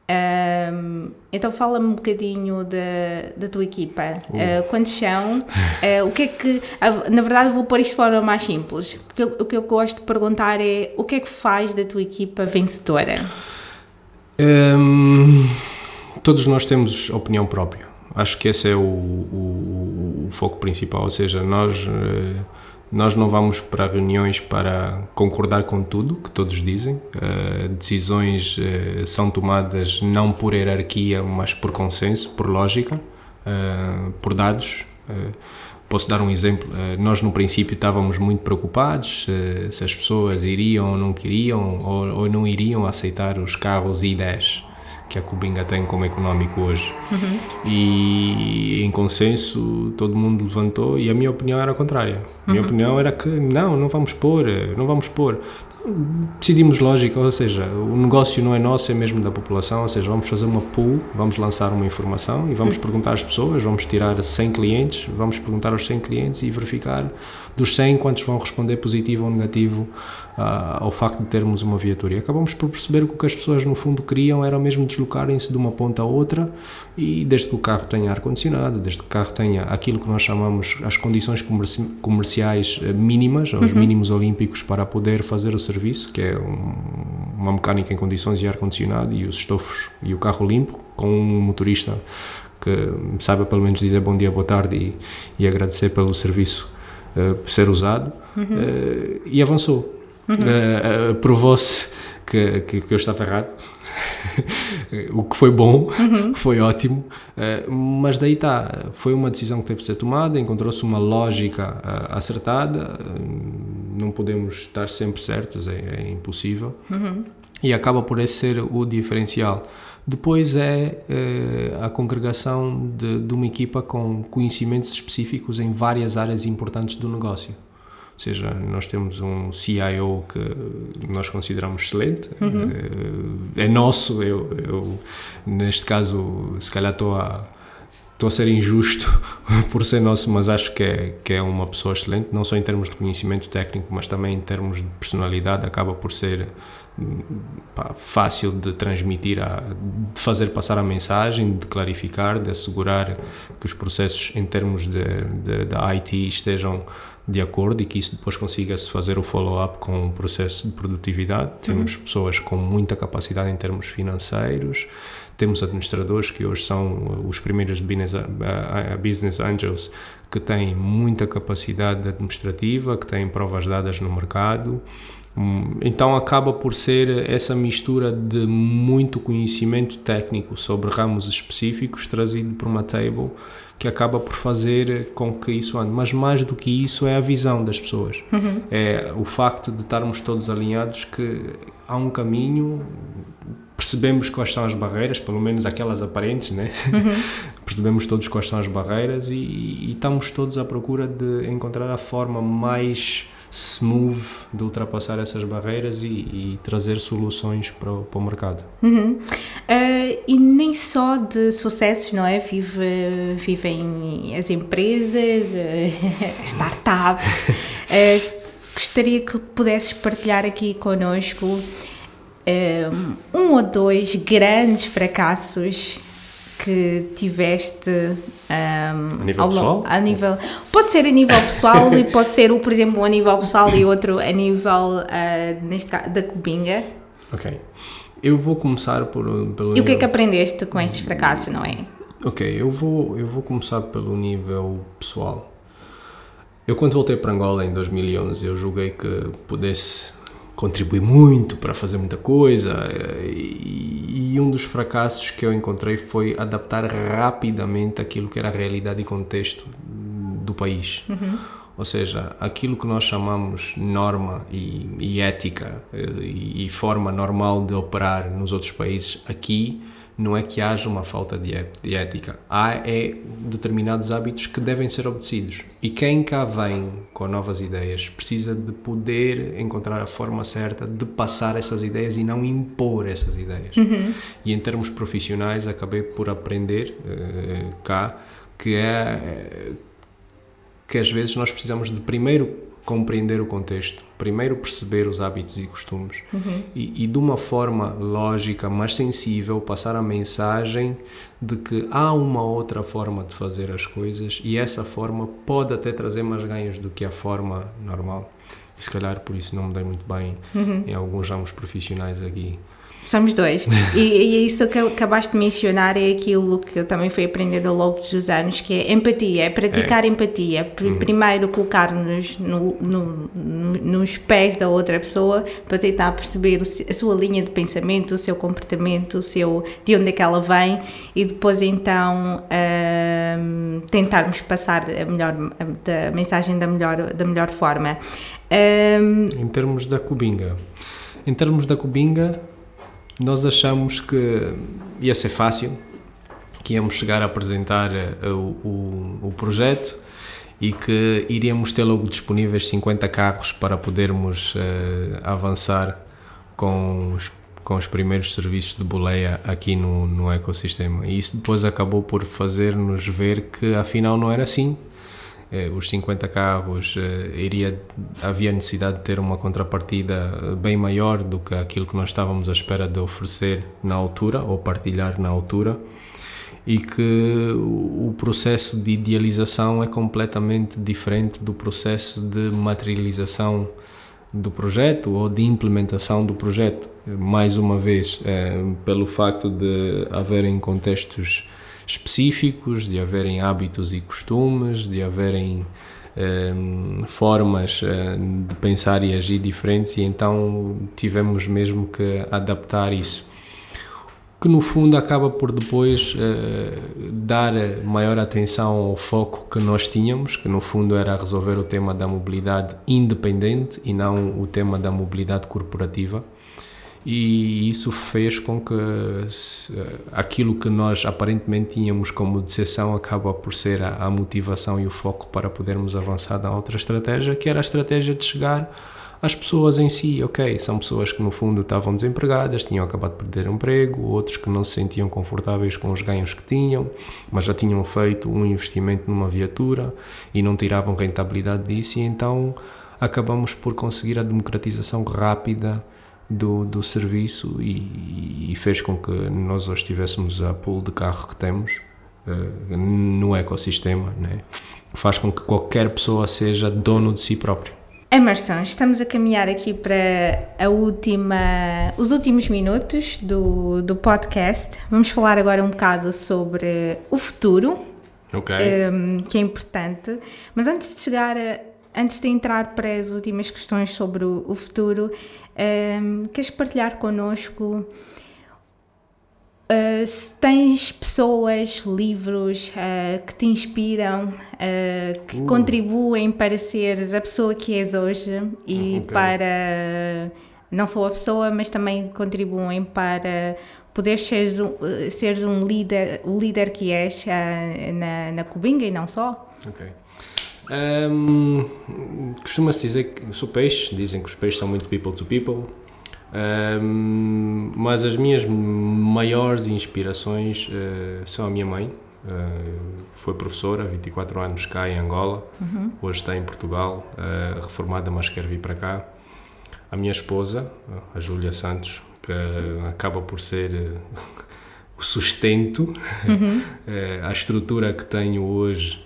Speaker 1: Um, então fala-me um bocadinho da, da tua equipa. Uh. Uh, quantos são? Uh, o que é que. na verdade, vou pôr isto de forma mais simples. Porque o que eu gosto de perguntar é o que é que faz da tua equipa vencedora?
Speaker 2: Um, todos nós temos opinião própria. Acho que esse é o, o, o foco principal. Ou seja, nós nós não vamos para reuniões para concordar com tudo que todos dizem. Uh, decisões uh, são tomadas não por hierarquia, mas por consenso, por lógica, uh, por dados. posso dar um exemplo. nós, no princípio, estávamos muito preocupados se as pessoas iriam ou não queriam ou, ou não iriam aceitar os carros i10 que a Cubinga tem como económico hoje. Uhum. E em consenso todo mundo levantou e a minha opinião era a contrária. A minha uhum. opinião era que não, não vamos pôr, não vamos pôr. Decidimos lógica, ou seja, o negócio não é nosso, é mesmo da população, ou seja, vamos fazer uma pool, vamos lançar uma informação e vamos uhum. perguntar às pessoas, vamos tirar 100 clientes, vamos perguntar aos 100 clientes e verificar dos 100 quantos vão responder positivo ou negativo uh, ao facto de termos uma viatura. E acabamos por perceber que o que as pessoas no fundo queriam era mesmo deslocarem-se de uma ponta a outra e desde que o carro tenha ar-condicionado, desde que o carro tenha aquilo que nós chamamos as condições comerci comerciais eh, mínimas, os uhum. mínimos olímpicos para poder fazer o serviço, que é um, uma mecânica em condições de ar-condicionado e os estofos e o carro limpo, com um motorista que saiba pelo menos dizer bom dia, boa tarde e, e agradecer pelo serviço uh, ser usado, uhum. uh, e avançou. Uhum. Uh, Provou-se que, que, que, eu estava errado, [LAUGHS] o que foi bom, uhum. [LAUGHS] foi ótimo, uh, mas daí está, foi uma decisão que teve de ser tomada, encontrou-se uma lógica acertada, não podemos estar sempre certos, é, é impossível, uhum. e acaba por esse ser o diferencial. Depois é a congregação de, de uma equipa com conhecimentos específicos em várias áreas importantes do negócio. Ou seja, nós temos um CIO que nós consideramos excelente, uhum. é, é nosso, eu, eu, neste caso se calhar estou a, estou a ser injusto [LAUGHS] por ser nosso, mas acho que é, que é uma pessoa excelente, não só em termos de conhecimento técnico, mas também em termos de personalidade, acaba por ser pá, fácil de transmitir, a, de fazer passar a mensagem, de clarificar, de assegurar que os processos em termos de IT estejam de acordo e que isso depois consiga-se fazer o follow-up com o processo de produtividade. Temos uhum. pessoas com muita capacidade em termos financeiros, temos administradores que hoje são os primeiros business, business angels que têm muita capacidade administrativa, que têm provas dadas no mercado. Hum, então acaba por ser essa mistura de muito conhecimento técnico sobre ramos específicos trazido para uma table que acaba por fazer com que isso ande. Mas mais do que isso é a visão das pessoas. Uhum. É o facto de estarmos todos alinhados que há um caminho, percebemos quais são as barreiras, pelo menos aquelas aparentes, né? Uhum. [LAUGHS] percebemos todos quais são as barreiras e, e, estamos todos à procura de encontrar a forma mais smooth de ultrapassar essas barreiras e, e trazer soluções para o, para o mercado.
Speaker 1: Uhum. Uh, e nem só de sucessos, não é? Vive, vivem as empresas, uh, [LAUGHS] startups. uh, [LAUGHS] gostaria que pudesses partilhar aqui connosco um ou dois grandes fracassos que tiveste
Speaker 2: um, a nível ao, pessoal?
Speaker 1: A nível, pode ser a nível pessoal [LAUGHS] e pode ser, por exemplo, a nível pessoal e outro a nível, uh, neste caso, da Cubinga.
Speaker 2: Ok. Eu vou começar por, pelo...
Speaker 1: E o que é que aprendeste com estes fracassos, não é?
Speaker 2: Ok, eu vou, eu vou começar pelo nível pessoal. Eu quando voltei para Angola em 2011, eu julguei que pudesse contribui muito para fazer muita coisa e, e, um dos fracassos que eu encontrei foi adaptar rapidamente aquilo que era a realidade e contexto do país. Uhum. Ou seja, aquilo que nós chamamos norma e, e ética e, e, forma normal de operar nos outros países, aqui não é que haja uma falta de, de ética. Há é determinados hábitos que devem ser obedecidos. E quem cá vem com novas ideias precisa de poder encontrar a forma certa de passar essas ideias e não impor essas ideias. Uhum. E em termos profissionais, acabei por aprender uh, cá que é que às vezes nós precisamos de primeiro compreender o contexto, primeiro perceber os hábitos e costumes uhum. e, e, de uma forma lógica, mas sensível, passar a mensagem de que há uma outra forma de fazer as coisas e essa forma pode até trazer mais ganhos do que a forma normal. E se calhar por isso não me dei muito bem uhum. em alguns ramos profissionais aqui.
Speaker 1: Somos dois. e, e, é isso que acabaste de mencionar é aquilo que eu também fui aprender ao longo dos anos, que é empatia, é praticar é. empatia. Uhum. Primeiro colocar-nos no, no, nos pés da outra pessoa para tentar perceber a sua linha de pensamento, o seu comportamento, o seu, de onde é que ela vem e depois então um, tentarmos passar a, melhor, a, a, mensagem da melhor, da melhor forma.
Speaker 2: Um, em termos da cubinga, em termos da cubinga, nós achamos que ia ser fácil, que íamos chegar a apresentar uh, o, o, o, projeto e que iríamos ter logo disponíveis 50 carros para podermos uh, avançar com os, com os primeiros serviços de boleia aqui no, no ecossistema. E isso depois acabou por fazer-nos ver que afinal não era assim eh, os 50 carros, eh, iria, havia necessidade de ter uma contrapartida eh, bem maior do que aquilo que nós estávamos à espera de oferecer na altura ou partilhar na altura e que o processo de idealização é completamente diferente do processo de materialização do projeto ou de implementação do projeto. Mais uma vez, pelo facto de haverem contextos específicos, de haverem hábitos e costumes, de haverem um, ehm, formas uh, de pensar e agir diferentes, e então tivemos mesmo que adaptar isso. Que no fundo acaba por depois uh, dar maior atenção ao foco que nós tínhamos, que no fundo era resolver o tema da mobilidade independente e não o tema da mobilidade corporativa e isso fez com que aquilo que nós aparentemente tínhamos como decepção acaba por ser a, a, motivação e o foco para podermos avançar na outra estratégia, que era a estratégia de chegar às pessoas em si. Ok, são pessoas que no fundo estavam desempregadas, tinham acabado de perder emprego, outros que não se sentiam confortáveis com os ganhos que tinham, mas já tinham feito um investimento numa viatura e não tiravam rentabilidade disso, e então acabamos por conseguir a democratização rápida do, do serviço e, e, fez com que nós hoje tivéssemos a pool de carro que temos uh, no ecossistema, né? faz com que qualquer pessoa seja dono de si próprio.
Speaker 1: Emerson, estamos a caminhar aqui para a última, os últimos minutos do, do podcast. Vamos falar agora um bocado sobre o futuro,
Speaker 2: okay. um,
Speaker 1: ehm, que é importante. Mas antes de chegar a, antes de entrar para as últimas questões sobre o, o futuro, um, queres partilhar connosco uh, se tens pessoas, livros uh, que te inspiram, uh, que contribuem para seres a pessoa que és hoje e okay. para não só a pessoa, mas também contribuem para poder seres um, seres um líder, o líder que és na, na Cubinga e não só.
Speaker 2: Ok. Um, Costuma-se dizer que sou peixe, dizem que os peixes são muito people to people, um, mas as minhas maiores inspirações uh, são a minha mãe, uh, foi professora, 24 anos cá em Angola, uhum. hoje está em Portugal, uh, reformada, mas quer vir para cá. A minha esposa, a Júlia Santos, que acaba por ser o sustento, uhum. [LAUGHS] a estrutura que tenho hoje,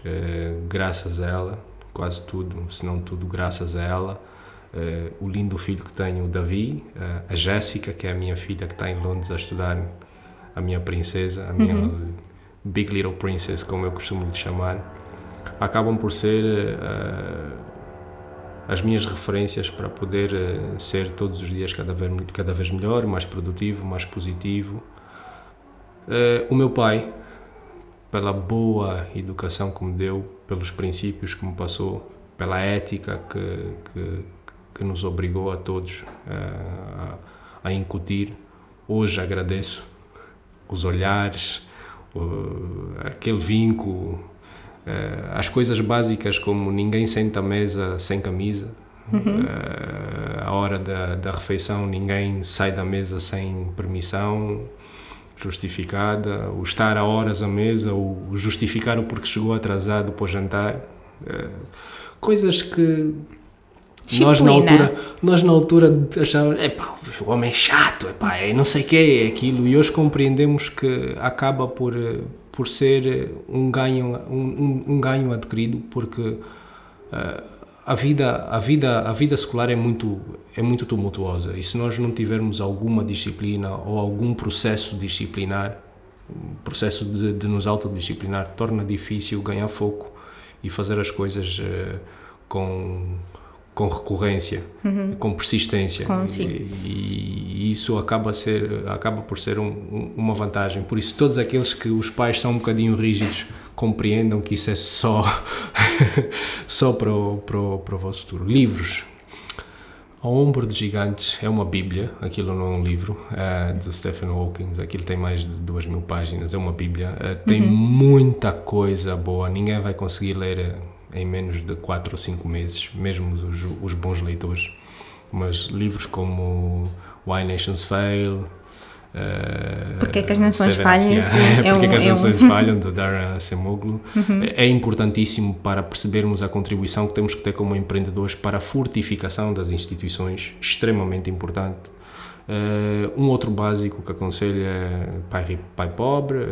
Speaker 2: graças a ela, quase tudo, se não tudo, graças a ela. o lindo filho que tenho, o Davi, a Jéssica, que é a minha filha que está em Londres a estudar, a minha princesa, a minha uhum. Big Little Princess, como eu costumo lhe chamar, acabam por ser as minhas referências para poder ser todos os dias cada vez, cada vez melhor, mais produtivo, mais positivo Uh, o meu pai, pela boa educação que me deu, pelos princípios que me passou, pela ética que, que, que nos obrigou a todos a, a incutir. Hoje agradeço os olhares, o, aquele vínculo, as coisas básicas como ninguém senta à mesa sem camisa, uhum. a hora da, da refeição ninguém sai da mesa sem permissão justificada, o estar a horas à mesa, o justificar o porque chegou atrasado para o jantar, coisas que Disciplina. Nós na altura, nós na altura achávamos, epá, o homem é chato, epá, é não sei o que é aquilo, e hoje compreendemos que acaba por, por ser um ganho, um, um ganho adquirido, porque uh, a vida, a vida, a vida escolar é muito, é muito tumultuosa, e se nós não tivermos alguma disciplina ou algum processo disciplinar, processo de, de nos autodisciplinar, torna difícil ganhar foco e fazer as coisas uh, com com recorrência, uhum. com persistência com, e, e, isso acaba ser acaba por ser um, uma vantagem. Por isso todos aqueles que os pais são um bocadinho rígidos compreendam que isso é só [LAUGHS] só para o, para, o, para o vosso futuro. Livros. Ao Ombro de Gigantes é uma bíblia, aquilo não é um livro, uh, do Stephen Hawking, aquilo tem mais de duas mil páginas, é uma bíblia, uh, tem uhum. muita coisa boa, ninguém vai conseguir ler em menos de 4 ou 5 meses, mesmo os, os, bons leitores. Mas livros como Why Nations Fail.
Speaker 1: Uh, Porque é que as nações falham?
Speaker 2: É [LAUGHS] Porque é que as é nações um... falham, de Dara Semoglu. Uhum. É importantíssimo para percebermos a contribuição que temos que ter como empreendedores para a fortificação das instituições, extremamente importante. Uh, um outro básico que aconselho é Pai, Pai Pobre,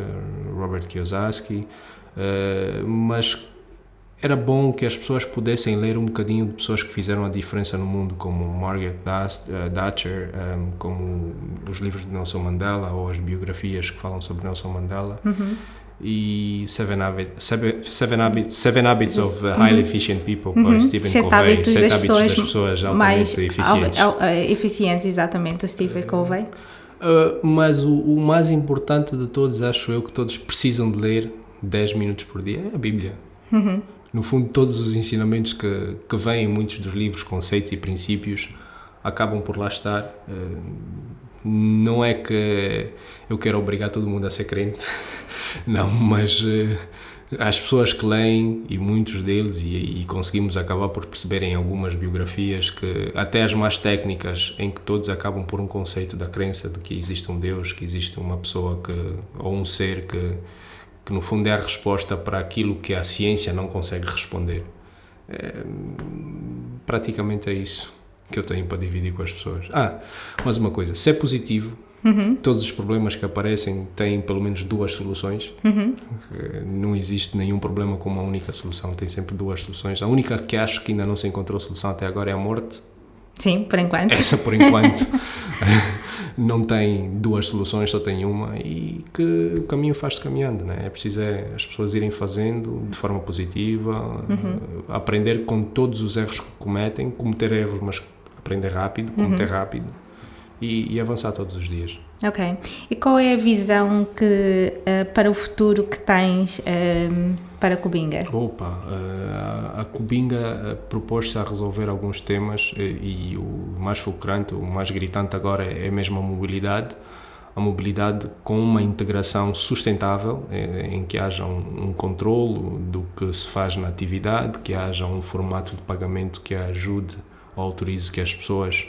Speaker 2: Robert Kiyosaki, uh, mas era bom que as pessoas pudessem ler um bocadinho de pessoas que fizeram a diferença no mundo, como Margaret eh, Thatcher, um, ehm, como os livros de Nelson Mandela ou as biografias que falam sobre Nelson Mandela. Uhum. E Seven, Habit, Seven, Seven, Habit, Seven Habits of Highly uhum. Efficient People, uhum. por Stephen Sete Covey.
Speaker 1: Hábitos Sete das Hábitos das Pessoas Altamente mais Eficientes. Al, al, eh, eficientes, exatamente, o Stephen uh, Covey.
Speaker 2: Uh, mas o, o mais importante de todos, acho eu, que todos precisam de ler 10 minutos por dia, é a Bíblia. Uhum no fundo, todos os ensinamentos que, que vêm em muitos dos livros, conceitos e princípios, acabam por lá estar. Eh, não é que eu quero obrigar todo mundo a ser crente, [LAUGHS] não, mas eh, as pessoas que leem, e muitos deles, e, e, conseguimos acabar por perceber em algumas biografias que até as mais técnicas, em que todos acabam por um conceito da crença de que existe um Deus, que existe uma pessoa que, ou um ser que que no fundo é a resposta para aquilo que a ciência não consegue responder. É, praticamente é isso que eu tenho para dividir com as pessoas. Ah, mas uma coisa, se é positivo, uhum. todos os problemas que aparecem têm pelo menos duas soluções. Uhum. É, não existe nenhum problema com uma única solução, tem sempre duas soluções. A única que acho que ainda não se encontrou solução até agora é a morte.
Speaker 1: Sim, por enquanto.
Speaker 2: Essa por enquanto [LAUGHS] não tem duas soluções, só tem uma e que o caminho faz-se caminhando, né? É preciso é as pessoas irem fazendo de forma positiva, uhum. aprender com todos os erros que cometem, cometer erros, mas aprender rápido, cometer uhum. rápido e, e, avançar todos os dias.
Speaker 1: Ok. E qual é a visão que uh, para o futuro que tens uh, para a Cubinga?
Speaker 2: Opa, uh, a Cubinga propôs-se a resolver alguns temas e, e o mais fulcrante, o mais gritante agora é, é mesmo a mobilidade a mobilidade com uma integração sustentável, em que haja um, um controlo do que se faz na atividade, que haja um formato de pagamento que ajude ou autorize que as pessoas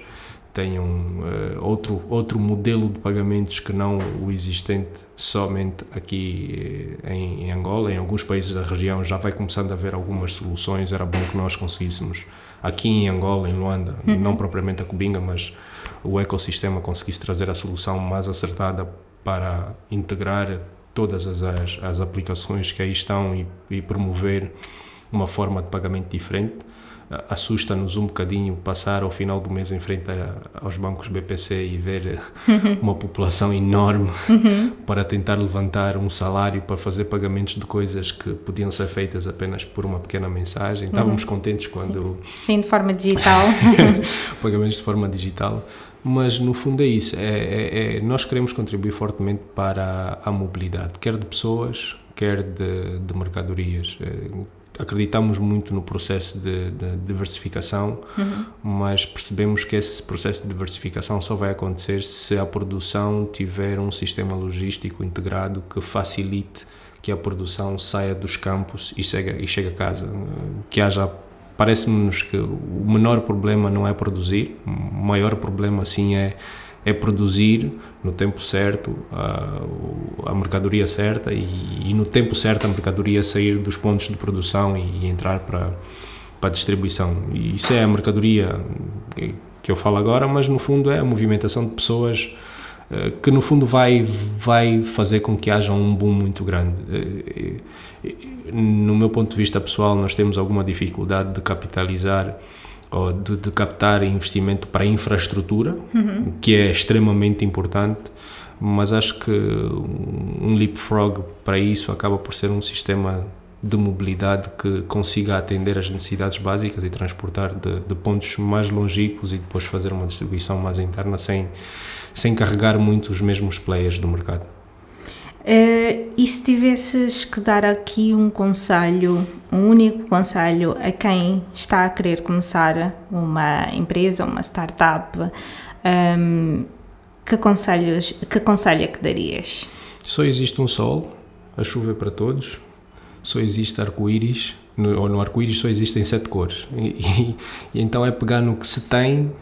Speaker 2: tenham uh, outro, outro modelo de pagamentos que não o existente somente aqui eh, em, em, Angola. Em alguns países da região já vai começando a haver algumas soluções. Era bom que nós conseguíssemos, aqui em Angola, em Luanda, uhum. não propriamente a Cubinga, mas o ecossistema conseguisse trazer a solução mais acertada para integrar todas as, as, as aplicações que aí estão e, e promover uma forma de pagamento diferente assusta-nos um bocadinho passar ao final do mês em frente a, aos bancos BPC e ver [LAUGHS] uma população enorme uhum. para tentar levantar um salário para fazer pagamentos de coisas que podiam ser feitas apenas por uma pequena mensagem. Estávamos uhum. contentes quando.
Speaker 1: Sim. Sim, de forma digital. [LAUGHS]
Speaker 2: pagamentos de forma digital. Mas no fundo é isso. É, é, é, nós queremos contribuir fortemente para a, a mobilidade, quer de pessoas, quer de, de mercadorias. Acreditamos muito no processo de, de diversificação, uhum. mas percebemos que esse processo de diversificação só vai acontecer se a produção tiver um sistema logístico integrado que facilite que a produção saia dos campos e chegue, e chegue a casa. Que haja. Parece-nos que o menor problema não é produzir, o maior problema sim é é produzir no tempo certo a, a mercadoria certa e, e, no tempo certo a mercadoria sair dos pontos de produção e, e entrar para, para a distribuição. E isso é a mercadoria que eu falo agora, mas no fundo é a movimentação de pessoas eh, que no fundo vai, vai fazer com que haja um boom muito grande. Eh, eh, no meu ponto de vista pessoal, nós temos alguma dificuldade de capitalizar ou de, de captar investimento para infraestrutura, uhum. que é extremamente importante, mas acho que um leapfrog para isso acaba por ser um sistema de mobilidade que consiga atender as necessidades básicas e transportar de, de pontos mais longínquos e depois fazer uma distribuição mais interna sem, sem carregar muito os mesmos players do mercado.
Speaker 1: Uh, e se tivesses que dar aqui um conselho, um único conselho a quem está a querer começar uma empresa, uma startup, um, ehm, que, conselhos, que conselho é que darias?
Speaker 2: Só existe um sol, a chuva é para todos, só existe arco-íris, ou no arco-íris só existem sete cores. E, e, então é pegar no que se tem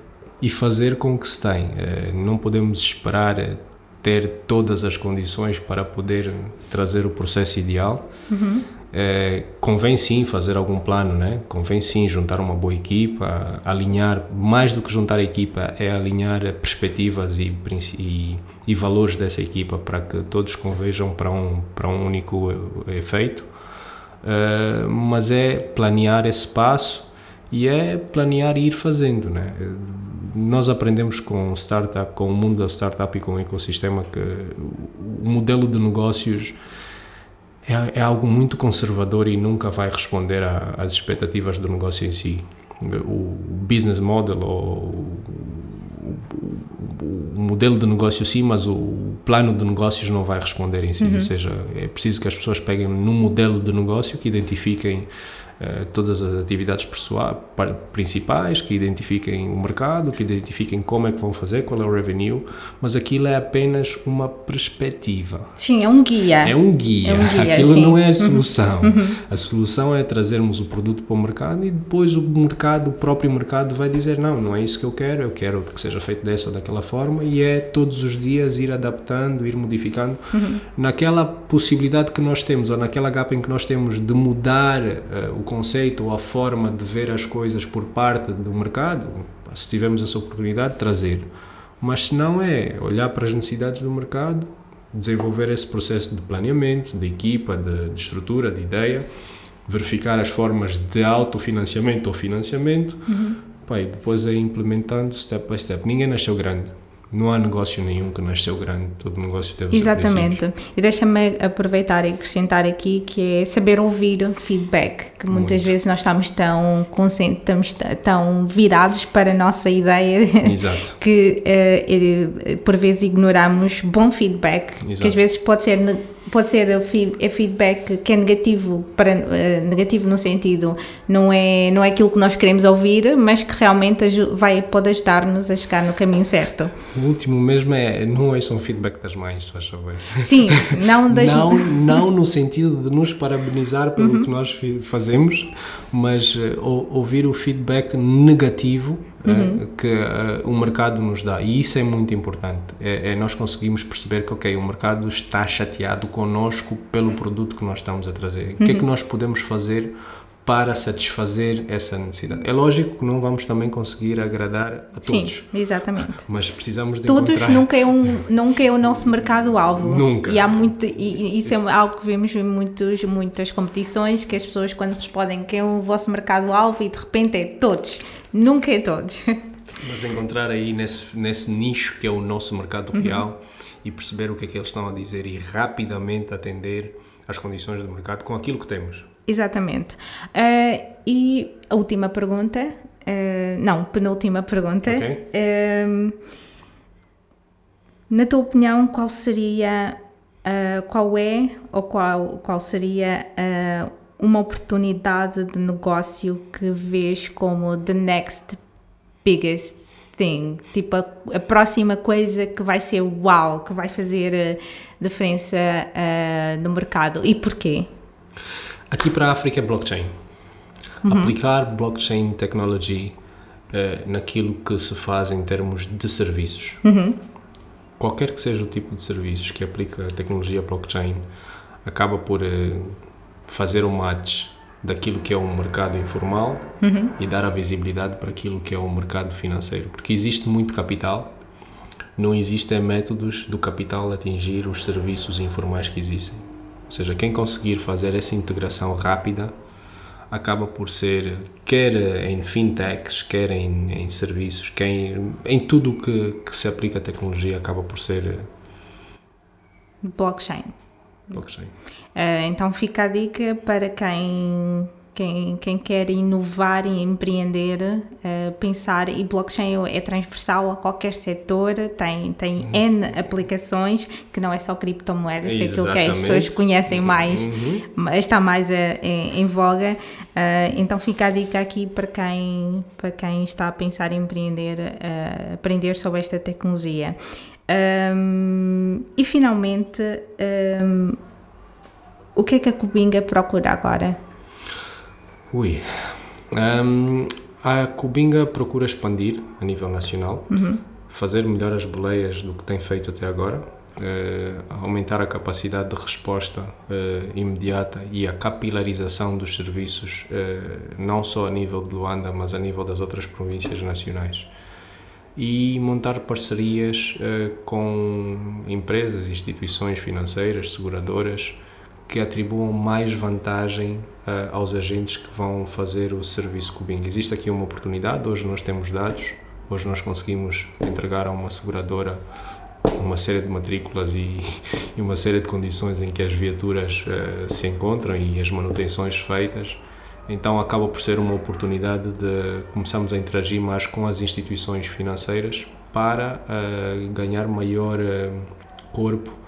Speaker 2: e fazer com o que se tem. Uh, não podemos esperar ter todas as condições para poder trazer o processo ideal. Uhum. É, convém sim fazer algum plano, né? convém sim juntar uma boa equipa, alinhar, mais do que juntar a equipa, é alinhar perspectivas e, e, e valores dessa equipa para que todos convejam para um, para um único efeito. Uh, mas é planear esse passo e é planear e ir fazendo. Né? Nós aprendemos com startup, com o mundo da startup e com o ecossistema que o modelo de negócios é, é algo muito conservador e nunca vai responder às expectativas do negócio em si. O business model ou o modelo de negócio sim, mas o plano de negócios não vai responder em si. Uhum. Ou seja, é preciso que as pessoas peguem num modelo de negócio que identifiquem todas as atividades principais, que identifiquem o mercado, que identifiquem como é que vão fazer, qual é o revenue, mas aquilo é apenas uma perspectiva.
Speaker 1: Sim, é um guia.
Speaker 2: É um guia. É um guia aquilo sim. não é a uhum. solução. Uhum. A solução é trazermos o produto para o mercado e depois o mercado, o próprio mercado vai dizer não, não é isso que eu quero, eu quero que seja feito dessa ou daquela forma e é todos os dias ir adaptando, ir modificando uhum. naquela possibilidade que nós temos ou naquela gap em que nós temos de mudar uh, o conceito ou a forma de ver as coisas por parte do mercado, se tivermos essa oportunidade, trazer. Mas se não é olhar para as necessidades do mercado, desenvolver esse processo de planeamento, de equipa, de, de estrutura, de ideia, verificar as formas de autofinanciamento ou financiamento, uhum. Pá, e depois é implementando step by step. Ninguém nasceu grande não há negócio nenhum que nasceu grande, todo negócio deve
Speaker 1: Exatamente. ser E deixa-me aproveitar e acrescentar aqui que é saber ouvir feedback, que muitas Muito. vezes nós estamos tão estamos tão virados para a nossa ideia [LAUGHS] que uh, por vezes ignoramos bom feedback, Exato. que às vezes pode ser pode ser é feedback que é negativo para uh, negativo no sentido não é não é aquilo que nós queremos ouvir mas que realmente vai pode ajudar-nos a chegar no caminho certo.
Speaker 2: O último mesmo é não é só um feedback das mães se faz favor.
Speaker 1: Sim [LAUGHS] não das
Speaker 2: não não no sentido de nos parabenizar pelo uhum. que nós fazemos mas uh, ouvir o feedback negativo uhum. uh, que uh, o mercado nos dá. E isso é muito importante. É, é, nós conseguimos perceber que, ok, o mercado está chateado connosco pelo produto que nós estamos a trazer. Uhum. O que é que uhum. nós podemos fazer para satisfazer essa necessidade. É lógico que não vamos também conseguir agradar a todos.
Speaker 1: Sim, exatamente.
Speaker 2: Mas precisamos de
Speaker 1: todos
Speaker 2: encontrar...
Speaker 1: nunca é um nunca é o nosso mercado alvo.
Speaker 2: Nunca.
Speaker 1: E há muito e isso é algo que vemos em muitos muitas competições que as pessoas quando respondem que é o vosso mercado alvo e de repente é todos. Nunca é todos.
Speaker 2: Mas encontrar aí nesse nesse nicho que é o nosso mercado uhum. real e perceber o que é que eles estão a dizer e rapidamente atender às condições do mercado com aquilo que temos.
Speaker 1: Exatamente. Uh, e a última pergunta, uh, não, penúltima pergunta. Okay. Uh, na tua opinião, qual seria, qual é ou qual, qual seria uma oportunidade de negócio que vês como the next biggest thing? Tipo, a, a próxima coisa que vai ser uau, que vai fazer diferença no mercado. E porquê?
Speaker 2: Aqui para a África é blockchain. Uhum. Aplicar blockchain technology uh, naquilo que se faz em termos de serviços.
Speaker 1: Uhum.
Speaker 2: Qualquer que seja o tipo de serviços que aplica a tecnologia blockchain, acaba por uh, fazer o um match daquilo que é um mercado informal
Speaker 1: uhum.
Speaker 2: e dar a visibilidade para aquilo que é um mercado financeiro. Porque existe muito capital, não existem métodos do capital atingir os serviços informais que existem. Ou seja, quem conseguir fazer essa integração rápida acaba por ser, quer em fintechs, quer em, em serviços, quer em, em tudo que, que se aplica a tecnologia, acaba por ser
Speaker 1: blockchain.
Speaker 2: blockchain.
Speaker 1: Uh, então fica a dica para quem quem, quem quer inovar e empreender, uh, pensar, e blockchain é transversal a qualquer setor, tem, tem uhum. N aplicações, que não é só criptomoedas, que é aquilo que as pessoas conhecem mais, uhum. está mais uh, em, em, voga. Uh, então fica a dica aqui para quem, para quem está a pensar em empreender, aprender sobre esta tecnologia. Um, e finalmente, um, o que é que a Cubinga procura agora?
Speaker 2: Ui. Um, a Cubinga procura expandir a nível nacional,
Speaker 1: uhum.
Speaker 2: fazer melhor as boleias do que tem feito até agora, uh, aumentar a capacidade de resposta uh, imediata e a capilarização dos serviços, uh, não só a nível de Luanda, mas a nível das outras províncias nacionais. E montar parcerias com empresas, instituições financeiras, seguradoras, que atribuam mais vantagem uh, aos agentes que vão fazer o serviço Cubing. Existe aqui uma oportunidade, hoje nós temos dados, hoje nós conseguimos entregar a uma seguradora uma série de matrículas e, [LAUGHS] e uma série de condições em que as viaturas uh, se encontram e as manutenções feitas. Então acaba por ser uma oportunidade de começarmos a interagir mais com as instituições financeiras para uh, ganhar maior corpo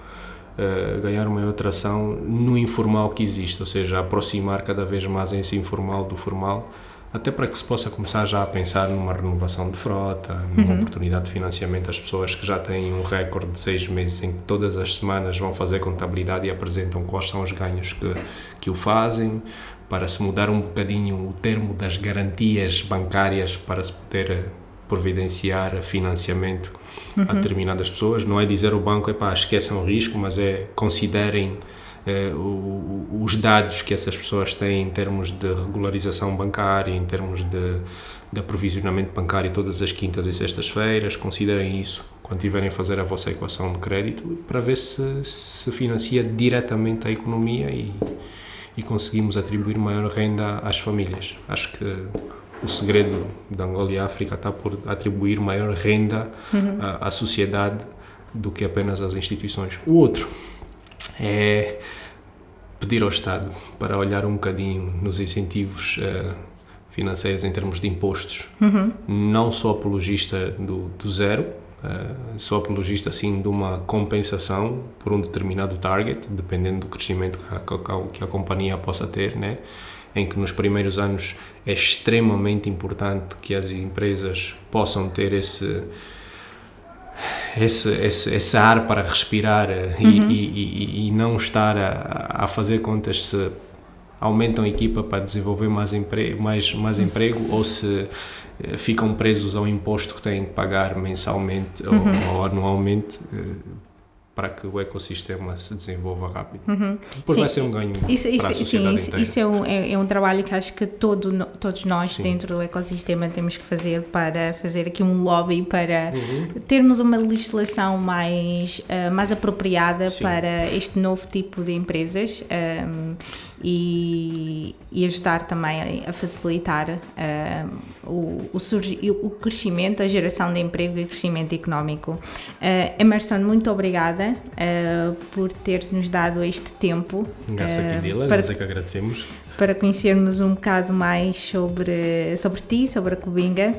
Speaker 2: uh, ganhar maior tração no informal que existe, ou seja, aproximar cada vez mais esse informal do formal, até para que se possa começar já a pensar numa renovação de frota, numa uhum. oportunidade de financiamento às pessoas que já têm um recorde de seis meses em que todas as semanas vão fazer contabilidade e apresentam quais são os ganhos que, que o fazem, para se mudar um bocadinho o termo das garantias bancárias para se poder providenciar financiamento uhum. a determinadas pessoas. Não é dizer ao banco, epá, esqueçam o risco, mas é considerem eh, o, os dados que essas pessoas têm em termos de regularização bancária, em termos de, de aprovisionamento bancário todas as quintas e sextas-feiras, considerem isso quando tiverem a fazer a vossa equação de crédito para ver se se financia diretamente a economia e, e conseguimos atribuir maior renda às famílias. Acho que o segredo da Angola e África está por atribuir maior renda uhum. à, à, sociedade do que apenas às instituições. O outro é pedir ao Estado para olhar um bocadinho nos incentivos uh, financeiros em termos de impostos.
Speaker 1: Uhum.
Speaker 2: Não sou apologista do, do zero, uh, sou apologista sim de uma compensação por um determinado target, dependendo do crescimento que a, que a companhia possa ter, né? Em que nos primeiros anos é extremamente importante que as empresas possam ter esse esse, esse, esse ar para respirar eh, uhum. e, e, e, não estar a, a, fazer contas se aumentam a equipa para desenvolver mais, empre, mais, mais uhum. emprego ou se eh, ficam presos ao imposto que têm que pagar mensalmente uhum. ou, ou, anualmente eh, para que o ecossistema se desenvolva rápido.
Speaker 1: Uhum.
Speaker 2: Depois sim. vai ser um ganho isso, isso, para a sociedade
Speaker 1: sim, isso, isso é, um, é, é, um trabalho que acho que todo, todos nós sim. dentro do ecossistema temos que fazer para fazer aqui um lobby para uhum. termos uma legislação mais, uh, mais apropriada para este novo tipo de empresas. Um, e, e ajudar também a facilitar uh, o, o, o, crescimento, a geração de emprego e crescimento económico. Uh, Emerson, muito obrigada uh, por ter-nos dado este tempo.
Speaker 2: Graças uh, aqui, para, nós é que agradecemos.
Speaker 1: Para conhecermos um bocado mais sobre, sobre ti, sobre a Cubinga.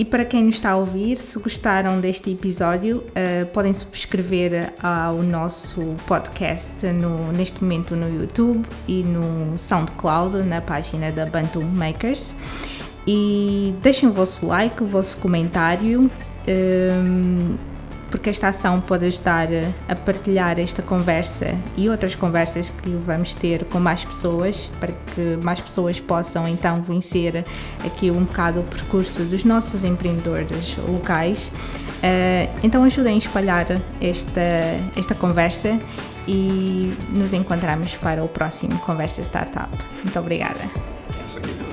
Speaker 1: E para quem nos está a ouvir, se gostaram deste episódio, uh, podem subscrever ao nosso podcast no, neste momento no YouTube e no SoundCloud, na página da Bantu Makers. E deixem o vosso like, o vosso comentário. Um, porque esta ação pode ajudar a partilhar esta conversa e outras conversas que vamos ter com mais pessoas, para que mais pessoas possam então conhecer aqui um bocado o percurso dos nossos empreendedores locais. Uh, então ajudem a espalhar esta, esta conversa e nos encontramos para o próximo Conversa Startup. Muito obrigada.